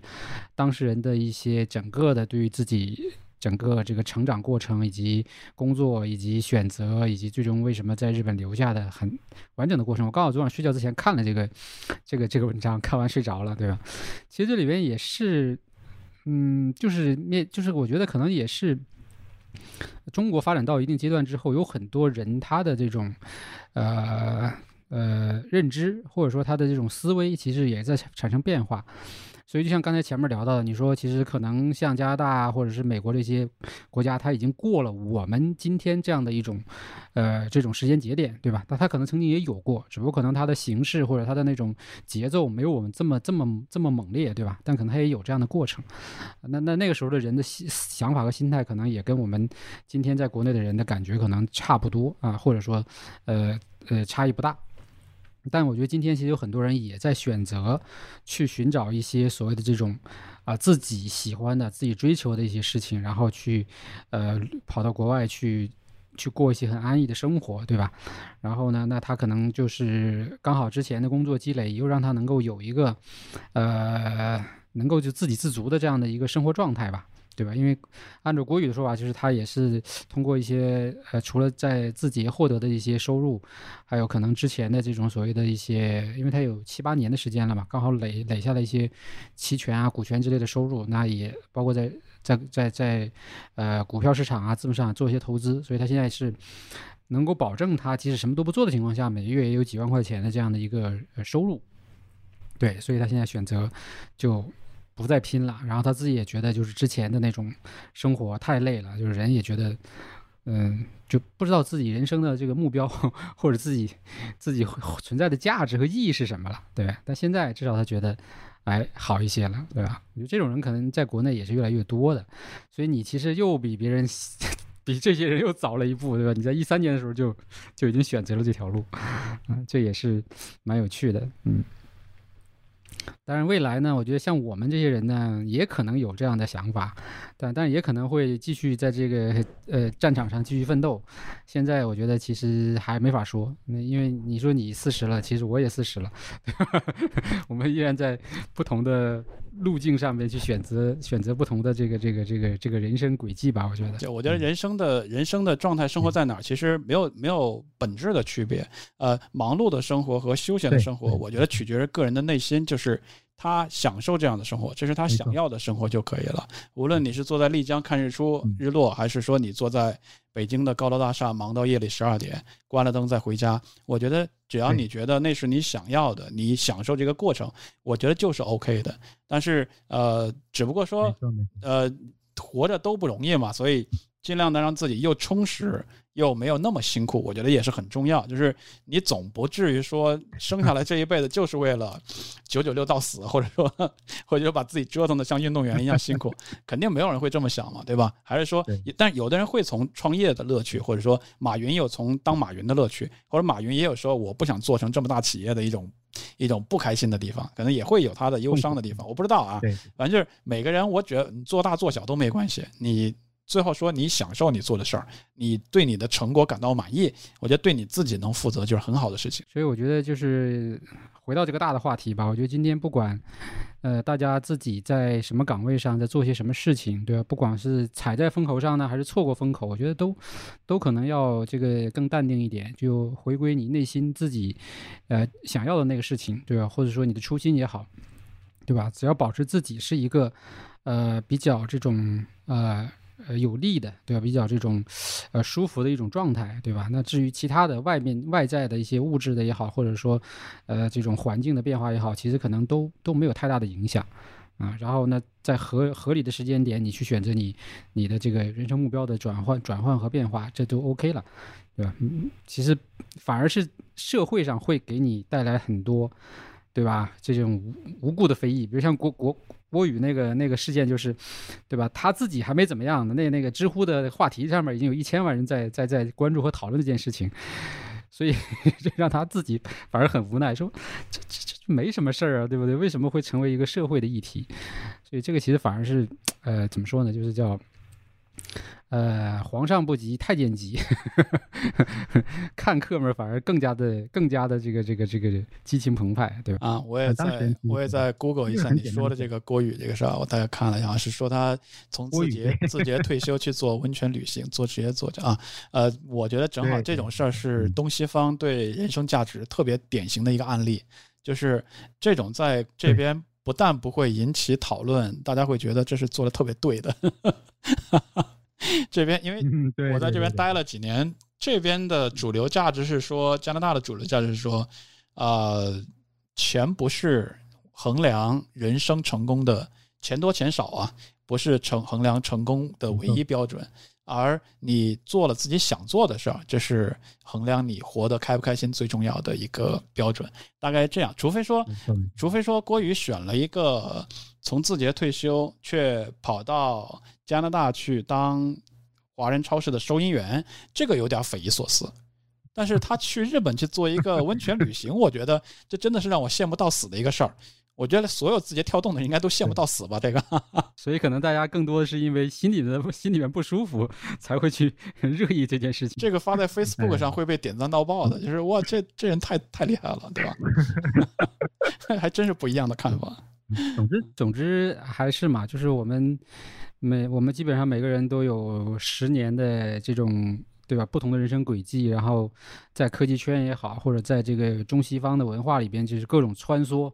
当事人的一些整个的对于自己整个这个成长过程，以及工作，以及选择，以及最终为什么在日本留下的很完整的过程。我刚好昨晚睡觉之前看了这个这个这个文章，看完睡着了，对吧？其实这里边也是，嗯，就是面，就是我觉得可能也是中国发展到一定阶段之后，有很多人他的这种，呃。呃，认知或者说他的这种思维，其实也在产生变化。所以就像刚才前面聊到的，你说其实可能像加拿大或者是美国这些国家，它已经过了我们今天这样的一种，呃，这种时间节点，对吧？但它可能曾经也有过，只不过可能它的形式或者它的那种节奏没有我们这么这么这么猛烈，对吧？但可能它也有这样的过程。那那那个时候的人的想想法和心态，可能也跟我们今天在国内的人的感觉可能差不多啊，或者说，呃呃，差异不大。但我觉得今天其实有很多人也在选择去寻找一些所谓的这种啊自己喜欢的、自己追求的一些事情，然后去呃跑到国外去去过一些很安逸的生活，对吧？然后呢，那他可能就是刚好之前的工作积累又让他能够有一个呃能够就自给自足的这样的一个生活状态吧。对吧？因为按照国语的说法，就是他也是通过一些呃，除了在字节获得的一些收入，还有可能之前的这种所谓的一些，因为他有七八年的时间了嘛，刚好累累下了一些期权啊、股权之类的收入，那也包括在在在在呃股票市场啊、资本市场做一些投资，所以他现在是能够保证他即使什么都不做的情况下，每个月也有几万块钱的这样的一个收入。对，所以他现在选择就。不再拼了，然后他自己也觉得，就是之前的那种生活太累了，就是人也觉得，嗯，就不知道自己人生的这个目标或者自己自己存在的价值和意义是什么了，对吧？但现在至少他觉得，哎，好一些了，对吧？我觉得这种人可能在国内也是越来越多的，所以你其实又比别人 比这些人又早了一步，对吧？你在一三年的时候就就已经选择了这条路，嗯，这也是蛮有趣的，嗯。当然，未来呢，我觉得像我们这些人呢，也可能有这样的想法，但但也可能会继续在这个呃战场上继续奋斗。现在我觉得其实还没法说，那因为你说你四十了，其实我也四十了，我们依然在不同的路径上面去选择选择不同的这个这个这个这个人生轨迹吧。我觉得，就我觉得人生的人生的状态，生活在哪儿，其实没有没有本质的区别。呃，忙碌的生活和休闲的生活，我觉得取决于个人的内心，就是。他享受这样的生活，这是他想要的生活就可以了。无论你是坐在丽江看日出日落，还是说你坐在北京的高楼大厦忙到夜里十二点，关了灯再回家，我觉得只要你觉得那是你想要的，你享受这个过程，我觉得就是 OK 的。但是呃，只不过说呃，活着都不容易嘛，所以尽量的让自己又充实。又没有那么辛苦，我觉得也是很重要。就是你总不至于说生下来这一辈子就是为了九九六到死，或者说 或者说把自己折腾的像运动员一样辛苦，肯定没有人会这么想嘛，对吧？还是说，但有的人会从创业的乐趣，或者说马云有从当马云的乐趣，或者马云也有说我不想做成这么大企业的一种一种不开心的地方，可能也会有他的忧伤的地方，我不知道啊。反正就是每个人，我觉得做大做小都没关系，你。最后说，你享受你做的事儿，你对你的成果感到满意，我觉得对你自己能负责就是很好的事情。所以我觉得就是回到这个大的话题吧。我觉得今天不管，呃，大家自己在什么岗位上，在做些什么事情，对吧？不管是踩在风口上呢，还是错过风口，我觉得都都可能要这个更淡定一点，就回归你内心自己，呃，想要的那个事情，对吧？或者说你的初心也好，对吧？只要保持自己是一个，呃，比较这种，呃。呃，有利的，对吧？比较这种，呃，舒服的一种状态，对吧？那至于其他的外面外在的一些物质的也好，或者说，呃，这种环境的变化也好，其实可能都都没有太大的影响，啊。然后呢，在合合理的时间点，你去选择你你的这个人生目标的转换、转换和变化，这都 OK 了，对吧？嗯，其实反而是社会上会给你带来很多，对吧？这种无无故的非议，比如像国国。郭宇那个那个事件就是，对吧？他自己还没怎么样呢，那那个知乎的话题上面已经有一千万人在在在关注和讨论这件事情，所以 这让他自己反而很无奈，说这这这没什么事儿啊，对不对？为什么会成为一个社会的议题？所以这个其实反而是，呃，怎么说呢？就是叫。呃，皇上不急太监急，看客们反而更加的、更加的这个、这个、这个激情澎湃，对吧？啊，我也在，我也在 Google 一下你说的这个郭宇这个事儿，我大概看了一下，是说他从字节字节退休去做温泉旅行，做职业作家啊。呃，我觉得正好这种事儿是东西方对人生价值特别典型的一个案例，就是这种在这边不但不会引起讨论，大家会觉得这是做的特别对的。这边因为我在这边待了几年，这边的主流价值是说，加拿大的主流价值是说，呃，钱不是衡量人生成功的钱多钱少啊，不是成衡量成功的唯一标准。而你做了自己想做的事儿，这是衡量你活得开不开心最重要的一个标准。大概这样，除非说，除非说郭宇选了一个从字节退休却跑到加拿大去当华人超市的收银员，这个有点匪夷所思。但是他去日本去做一个温泉旅行，我觉得这真的是让我羡慕到死的一个事儿。我觉得所有字节跳动的应该都羡慕到死吧，这个。所以可能大家更多的是因为心里的心里面不舒服，才会去热议这件事情。这个发在 Facebook 上会被点赞到爆的，就是哇，这这人太太厉害了，对吧？还真是不一样的看法。总之，总之还是嘛，就是我们每我们基本上每个人都有十年的这种。对吧？不同的人生轨迹，然后在科技圈也好，或者在这个中西方的文化里边，就是各种穿梭，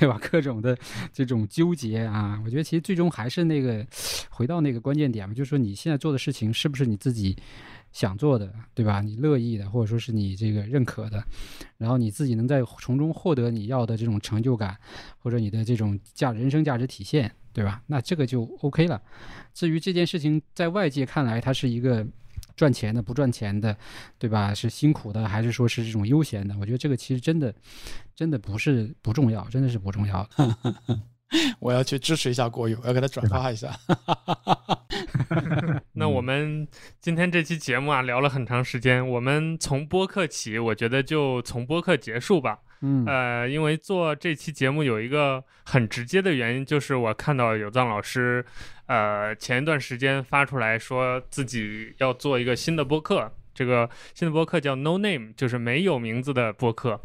对吧？各种的这种纠结啊，我觉得其实最终还是那个回到那个关键点嘛，就是说你现在做的事情是不是你自己想做的，对吧？你乐意的，或者说是你这个认可的，然后你自己能在从中获得你要的这种成就感，或者你的这种价人生价值体现，对吧？那这个就 OK 了。至于这件事情在外界看来，它是一个。赚钱的不赚钱的，对吧？是辛苦的还是说是这种悠闲的？我觉得这个其实真的，真的不是不重要，真的是不重要。我要去支持一下郭宇，我要给他转发一下。那我们今天这期节目啊，聊了很长时间。我们从播客起，我觉得就从播客结束吧。嗯，呃，因为做这期节目有一个很直接的原因，就是我看到有藏老师，呃，前一段时间发出来说自己要做一个新的播客，这个新的播客叫 No Name，就是没有名字的播客，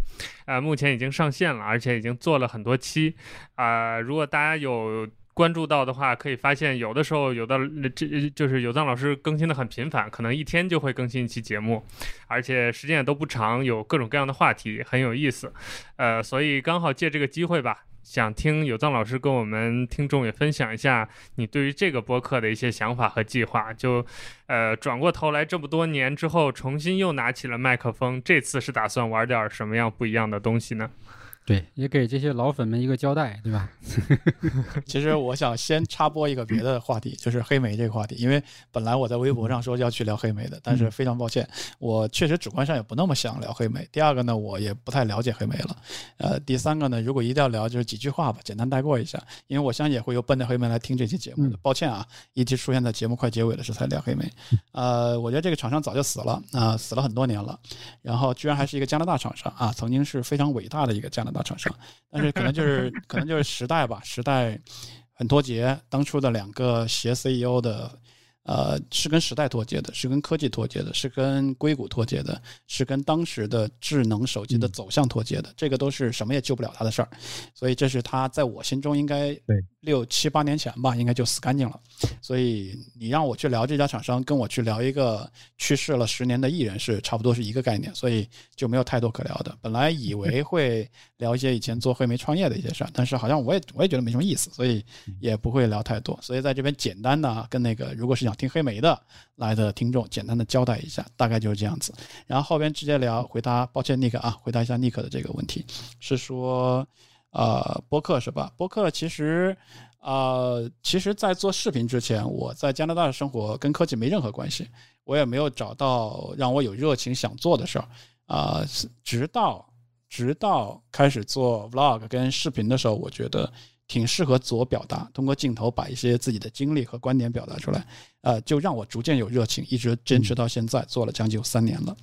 啊，目前已经上线了，而且已经做了很多期，啊，如果大家有。关注到的话，可以发现有的时候有的这就是有藏老师更新的很频繁，可能一天就会更新一期节目，而且时间也都不长，有各种各样的话题，很有意思。呃，所以刚好借这个机会吧，想听有藏老师跟我们听众也分享一下你对于这个播客的一些想法和计划。就呃转过头来这么多年之后，重新又拿起了麦克风，这次是打算玩点什么样不一样的东西呢？对，也给这些老粉们一个交代，对吧？其实我想先插播一个别的话题，就是黑莓这个话题。因为本来我在微博上说要去聊黑莓的，但是非常抱歉，我确实主观上也不那么想聊黑莓。第二个呢，我也不太了解黑莓了。呃，第三个呢，如果一定要聊，就是几句话吧，简单带过一下。因为我相信也会有奔着黑莓来听这期节目的。抱歉啊，一直出现在节目快结尾的时候才聊黑莓。呃，我觉得这个厂商早就死了啊，死了很多年了。然后居然还是一个加拿大厂商啊，曾经是非常伟大的一个加拿大。厂商，但是可能就是 可能就是时代吧，时代很脱节。当初的两个携 CEO 的。呃，是跟时代脱节的，是跟科技脱节的，是跟硅谷脱节的，是跟当时的智能手机的走向脱节的。这个都是什么也救不了他的事儿，所以这是他在我心中应该六七八年前吧，应该就死干净了。所以你让我去聊这家厂商，跟我去聊一个去世了十年的艺人是差不多是一个概念，所以就没有太多可聊的。本来以为会聊一些以前做黑莓创业的一些事儿，但是好像我也我也觉得没什么意思，所以也不会聊太多。所以在这边简单的跟那个，如果是想。听黑莓的来的听众，简单的交代一下，大概就是这样子。然后后边直接聊，回答。抱歉尼克啊，回答一下尼克的这个问题，是说，呃，播客是吧？播客其实，呃，其实，在做视频之前，我在加拿大的生活跟科技没任何关系，我也没有找到让我有热情想做的事儿。啊，直到直到开始做 Vlog 跟视频的时候，我觉得。挺适合自我表达，通过镜头把一些自己的经历和观点表达出来，呃，就让我逐渐有热情，一直坚持到现在，做了将近有三年了。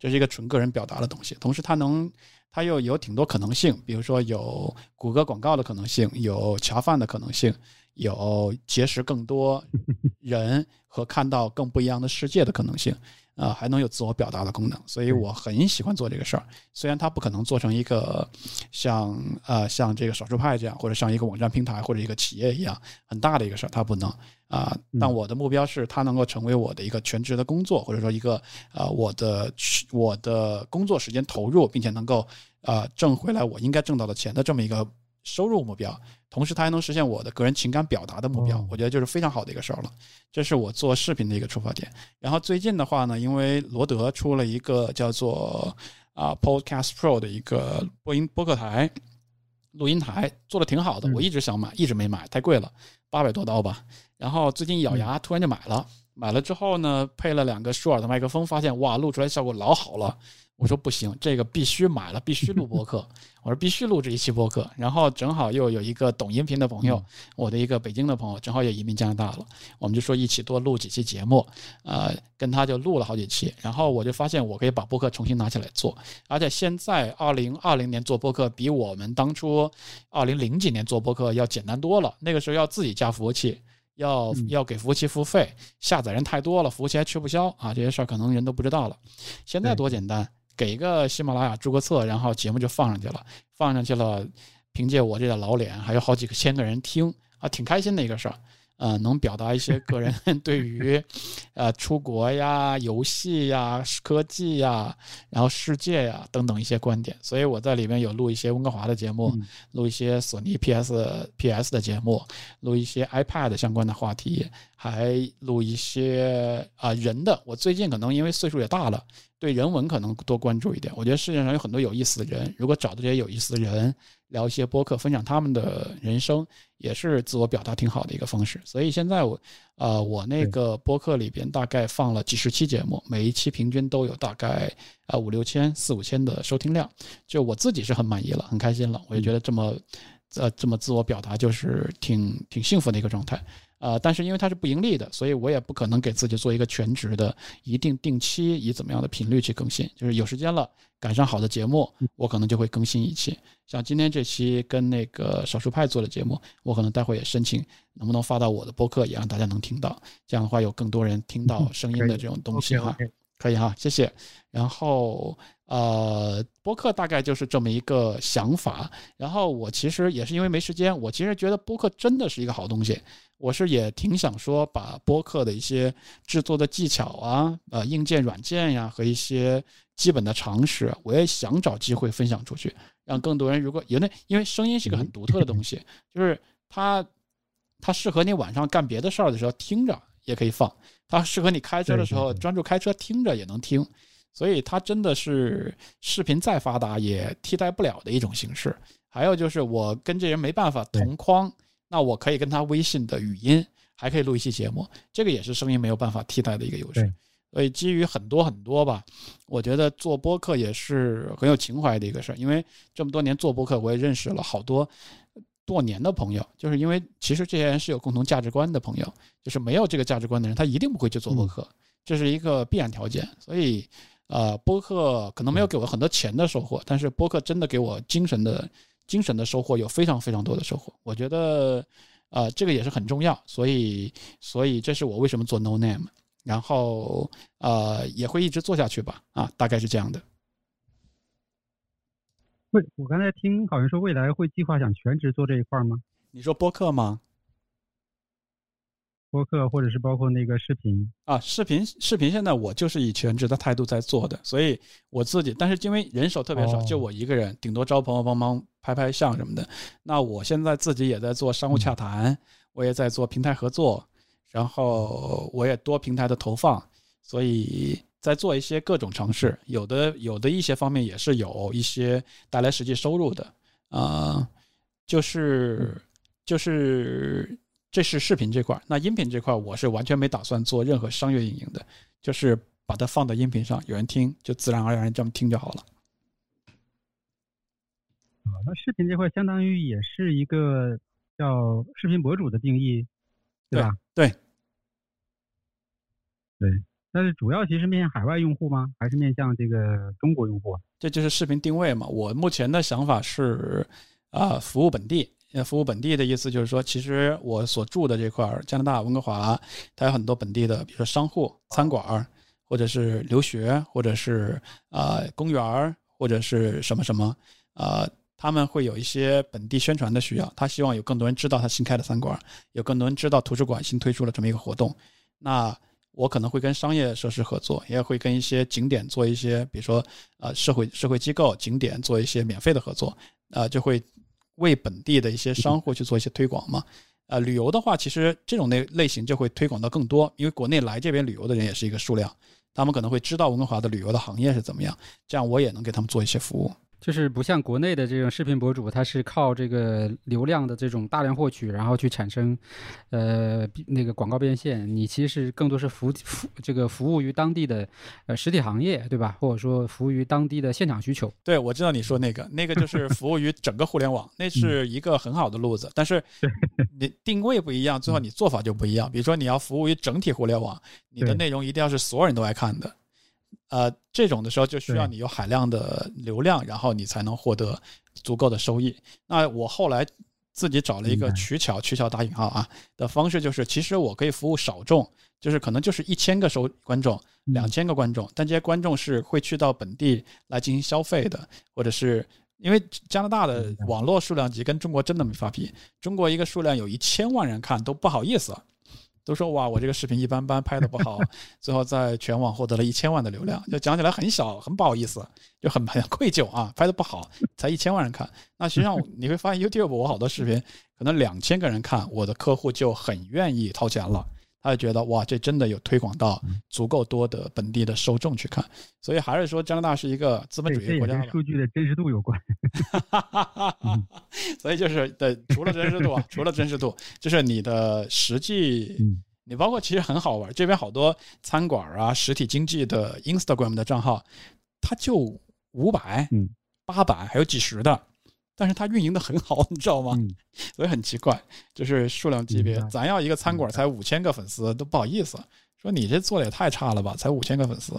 这是一个纯个人表达的东西，同时它能，它又有挺多可能性，比如说有谷歌广告的可能性，有恰饭的可能性，有结识更多人和看到更不一样的世界的可能性。啊，还能有自我表达的功能，所以我很喜欢做这个事儿。虽然它不可能做成一个像呃像这个少数派这样，或者像一个网站平台或者一个企业一样很大的一个事儿，它不能啊。但我的目标是它能够成为我的一个全职的工作，或者说一个呃我的我的工作时间投入，并且能够呃挣回来我应该挣到的钱的这么一个收入目标。同时，它还能实现我的个人情感表达的目标，我觉得就是非常好的一个事儿了。这是我做视频的一个出发点。然后最近的话呢，因为罗德出了一个叫做啊 Podcast Pro 的一个播音播客台，录音台，做的挺好的，嗯我一直想买，一直没买，太贵了，八百多刀吧。然后最近一咬牙，突然就买了。买了之后呢，配了两个舒尔的麦克风，发现哇，录出来效果老好了。我说不行，这个必须买了，必须录播客。我说必须录这一期播客。然后正好又有一个懂音频的朋友，我的一个北京的朋友，正好也移民加拿大了，我们就说一起多录几期节目。呃，跟他就录了好几期，然后我就发现我可以把播客重新拿起来做，而且现在二零二零年做播客比我们当初二零零几年做播客要简单多了。那个时候要自己加服务器，要嗯要给服务器付费，下载人太多了，服务器还吃不消啊，这些事儿可能人都不知道了。现在多简单，给一个喜马拉雅注个册，然后节目就放上去了，放上去了，凭借我这个老脸，还有好几个千个人听啊，挺开心的一个事儿。呃，能表达一些个人 对于，呃，出国呀、游戏呀、科技呀，然后世界呀等等一些观点。所以我在里面有录一些温哥华的节目，嗯录一些索尼 PS PS 的节目，录一些 iPad 相关的话题，还录一些啊、人的。我最近可能因为岁数也大了，对人文可能多关注一点。我觉得世界上有很多有意思的人，如果找到这些有意思的人，聊一些播客，分享他们的人生，也是自我表达挺好的一个方式。所以现在我，呃，我那个播客里边大概放了几十期节目，每一期平均都有大概啊五六千、四五千的收听量，就我自己是很满意了，很开心了。我就觉得这么，呃，这么自我表达就是挺挺幸福的一个状态。呃，但是因为它是不盈利的，所以我也不可能给自己做一个全职的，一定定期以怎么样的频率去更新。就是有时间了，赶上好的节目，我可能就会更新一期。像今天这期跟那个少数派做的节目，我可能待会也申请能不能发到我的播客，也让大家能听到。这样的话，有更多人听到声音的这种东西哈。可以哈，谢谢。然后呃，播客大概就是这么一个想法。然后我其实也是因为没时间，我其实觉得播客真的是一个好东西。我是也挺想说，把播客的一些制作的技巧啊，呃，硬件、软件呀，和一些基本的常识，我也想找机会分享出去，让更多人。如果有那，因为声音是一个很独特的东西，就是它它适合你晚上干别的事儿的时候听着也可以放，它适合你开车的时候专注开车听着也能听，所以它真的是视频再发达也替代不了的一种形式。还有就是我跟这人没办法同框，那我可以跟他微信的语音，还可以录一期节目，这个也是声音没有办法替代的一个优势。所以基于很多很多吧，我觉得做播客也是很有情怀的一个事儿。因为这么多年做播客，我也认识了好多多年的朋友，就是因为其实这些人是有共同价值观的朋友，就是没有这个价值观的人，他一定不会去做播客，这是一个必然条件。所以，呃，播客可能没有给我很多钱的收获，但是播客真的给我精神的精神的收获有非常非常多的收获。我觉得，呃，这个也是很重要。所以，所以这是我为什么做 No Name，然后呃也会一直做下去吧。啊，大概是这样的。未我刚才听好像说未来会计划想全职做这一块儿吗？你说播客吗？播客或者是包括那个视频？啊，视频视频现在我就是以全职的态度在做的，所以我自己，但是因为人手特别少，哦就我一个人，顶多招朋友帮忙拍拍相什么的。那我现在自己也在做商务洽谈，我也在做平台合作，然后我也多平台的投放，所以在做一些各种尝试，有的有的一些方面也是有一些带来实际收入的，啊、就是就是这是视频这块儿，那音频这块儿我是完全没打算做任何商业运营的，就是把它放到音频上，有人听就自然而然这么听就好了。啊，那视频这块相当于也是一个叫视频博主的定义，对吧？对对。但是主要其实面向海外用户吗？还是面向这个中国用户啊？这就是视频定位嘛。我目前的想法是，啊、服务本地。呃，服务本地的意思就是说，其实我所住的这块儿加拿大温哥华，它有很多本地的，比如说商户、餐馆儿，或者是留学，或者是啊、呃公园儿，或者是什么什么，啊，他们会有一些本地宣传的需要，他希望有更多人知道他新开的餐馆，有更多人知道图书馆新推出了这么一个活动。那我可能会跟商业设施合作，也会跟一些景点做一些，比如说呃社会社会机构、景点做一些免费的合作，呃，就会为本地的一些商户去做一些推广嘛。呃，旅游的话，其实这种类类型就会推广到更多，因为国内来这边旅游的人也是一个数量，他们可能会知道温哥华的旅游的行业是怎么样，这样我也能给他们做一些服务。就是不像国内的这种视频博主，他是靠这个流量的这种大量获取，然后去产生，呃，那个广告变现。你其实更多是服服这个服务于当地的呃实体行业，对吧？或者说服务于当地的现场需求。对，我知道你说那个，那个就是 服务于整个互联网，那是一个很好的路子。但是你定位不一样，最后你做法就不一样。比如说你要服务于整体互联网，你的内容一定要是所有人都爱看的。呃，这种的时候就需要你有海量的流量，然后你才能获得足够的收益。那我后来自己找了一个取巧，取巧打引号啊的方式，就是其实我可以服务少众，就是可能就是一千个收观众，两千个观众，但这些观众是会去到本地来进行消费的，或者是因为加拿大的网络数量级跟中国真的没法比，中国一个数量有一千万人看都不好意思。都说哇，我这个视频一般般，拍的不好，最后在全网获得了一千万的流量，就讲起来很小，很不好意思，就很很愧疚啊，拍的不好，才一千万人看。那实际上你会发现，YouTube 我好多视频可能两千个人看，我的客户就很愿意掏钱了。他就觉得哇，这真的有推广到足够多的本地的受众去看，所以还是说加拿大是一个资本主义国家跟数据的真实度有关。所以就是对，除了真实度，除了真实度，就是你的实际，你包括其实很好玩，这边好多餐馆啊、实体经济的 Instagram 的账号，它就五百、八百，还有几十的。但是它运营的很好，你知道吗？所以很奇怪，就是数量级别，咱要一个餐馆才五千个粉丝都不好意思，说你这做的也太差了吧，才五千个粉丝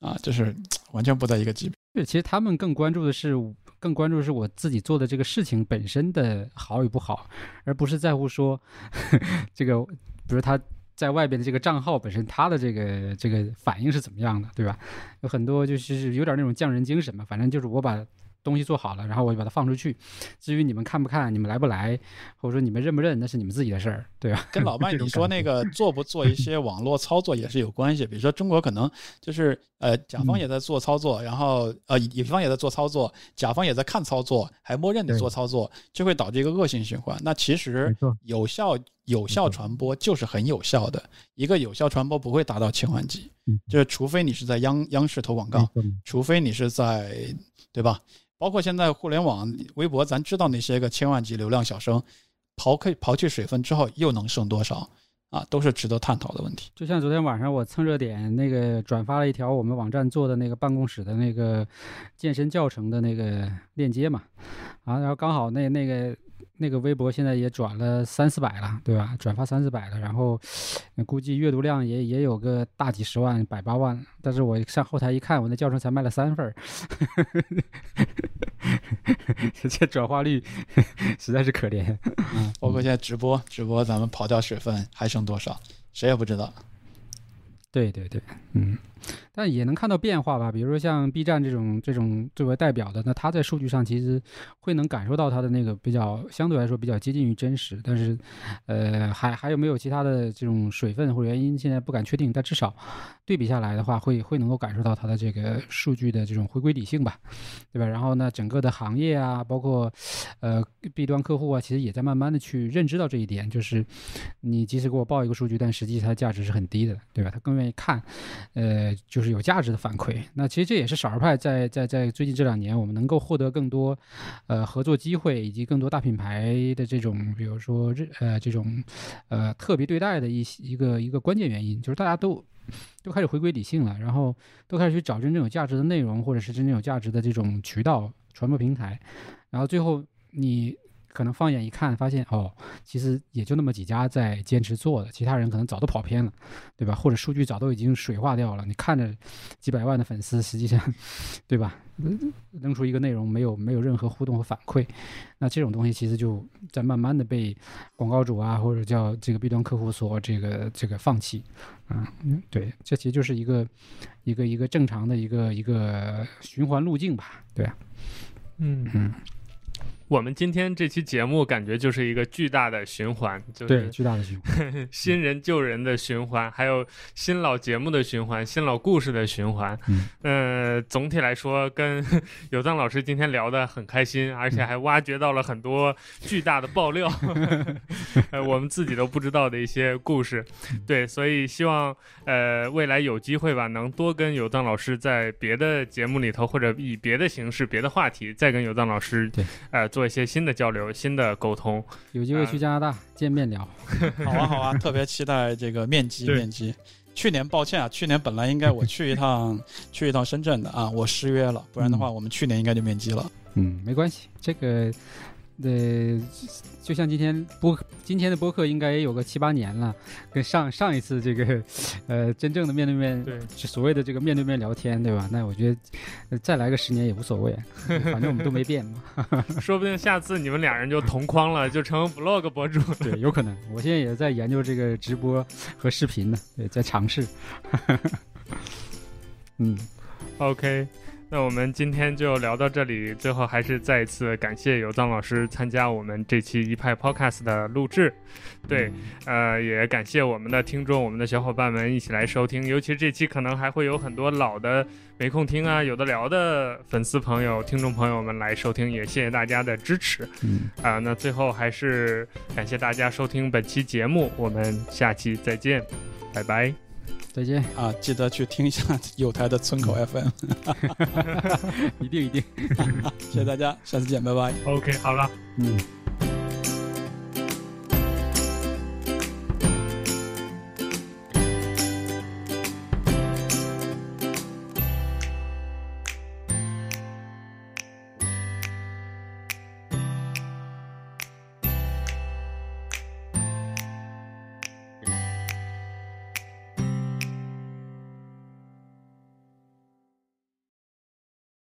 啊，就是完全不在一个级别。对，其实他们更关注的是，更关注的是我自己做的这个事情本身的好与不好，而不是在乎说 这个，比如他在外边的这个账号本身，他的这个这个反应是怎么样的，对吧？有很多就是有点那种匠人精神嘛，反正就是我把。东西做好了，然后我就把它放出去。至于你们看不看，你们来不来，或者说你们认不认，那是你们自己的事儿，对吧？跟老 麦你说那个做不做一些 网络操作也是有关系。比如说中国可能就是呃甲方也在做操作，然后呃乙方也在做操作，甲方也在看操作，还默认的做操作，就会导致一个恶性循环。那其实有效有效传播就是很有效的，一个有效传播不会达到千万级，就是除非你是在央央视投广告，除非你是在对吧？包括现在互联网、微博，咱知道那些个千万级流量小生，刨去刨去水分之后，又能剩多少啊？都是值得探讨的问题。就像昨天晚上我蹭热点，那个转发了一条我们网站做的那个办公室的那个健身教程的那个链接嘛，啊，然后刚好那那个。那个微博现在也转了三四百了，对吧？转发三四百了，然后估计阅读量也也有个大几十万、百八万。但是我上后台一看，我那教程才卖了三份儿，这转化率实在是可怜。嗯，包括现在直播，直播咱们跑掉水分还剩多少，谁也不知道。对对对，嗯。但也能看到变化吧，比如说像 B 站这种这种作为代表的，那它在数据上其实会能感受到它的那个比较相对来说比较接近于真实，但是，呃，还还有没有其他的这种水分或者原因，现在不敢确定。但至少对比下来的话，会会能够感受到它的这个数据的这种回归理性吧，对吧？然后呢，整个的行业啊，包括呃 B 端客户啊，其实也在慢慢的去认知到这一点，就是你即使给我报一个数据，但实际它价值是很低的，对吧？他更愿意看，呃。就是有价值的反馈，那其实这也是少儿派在在在最近这两年，我们能够获得更多，呃，合作机会以及更多大品牌的这种，比如说这呃这种，呃特别对待的一些一个一个关键原因，就是大家都都开始回归理性了，然后都开始去找真正有价值的内容，或者是真正有价值的这种渠道传播平台，然后最后你。可能放眼一看，发现哦，其实也就那么几家在坚持做的，其他人可能早都跑偏了，对吧？或者数据早都已经水化掉了。你看着几百万的粉丝，实际上，对吧？扔出一个内容没有没有任何互动和反馈，那这种东西其实就在慢慢的被广告主啊，或者叫这个 B 端客户所这个这个放弃啊。对，这其实就是一个一个一个正常的一个一个循环路径吧？对啊，嗯嗯。我们今天这期节目感觉就是一个巨大的循环，就对，是巨大的循环。新人救人的循环，还有新老节目的循环，新老故事的循环。嗯，呃，总体来说，跟有藏老师今天聊得很开心，而嗯且还挖掘到了很多巨大的爆料，呃，我们自己都不知道的一些故事。嗯对，所以希望呃未来有机会吧，能多跟有藏老师在别的节目里头，或者以别的形式、别的话题，再跟有藏老师对呃做一些新的交流、新的沟通。有机会去加拿大见面聊。好啊好啊，特别期待这个面基面基。去年抱歉啊，去年本来应该我去一趟 去一趟深圳的啊，我失约了，不然的话我们去年应该就面基了。嗯，没关系，这个，呃，就像今天播今天的播客应该也有个七八年了，跟上上一次这个，呃，真正的面对面，对就所谓的这个面对面聊天，对吧？那我觉得、呃再来个十年也无所谓，反正我们都没变嘛。说不定下次你们俩人就同框了，就成 vlog 博主。对，有可能。我现在也在研究这个直播和视频呢，对，在尝试。嗯，OK，那我们今天就聊到这里。最后还是再一次感谢有藏老师参加我们这期一派 Podcast 的录制。对，呃，也感谢我们的听众、我们的小伙伴们一起来收听。尤其是这期可能还会有很多老的没空听啊、有的聊的粉丝朋友、听众朋友们来收听，也谢谢大家的支持。嗯，啊、那最后还是感谢大家收听本期节目，我们下期再见，拜拜。再见，啊，记得去听一下 有台的村口 FM，一定一定。谢谢大家，下次见，拜拜。OK，好了。嗯。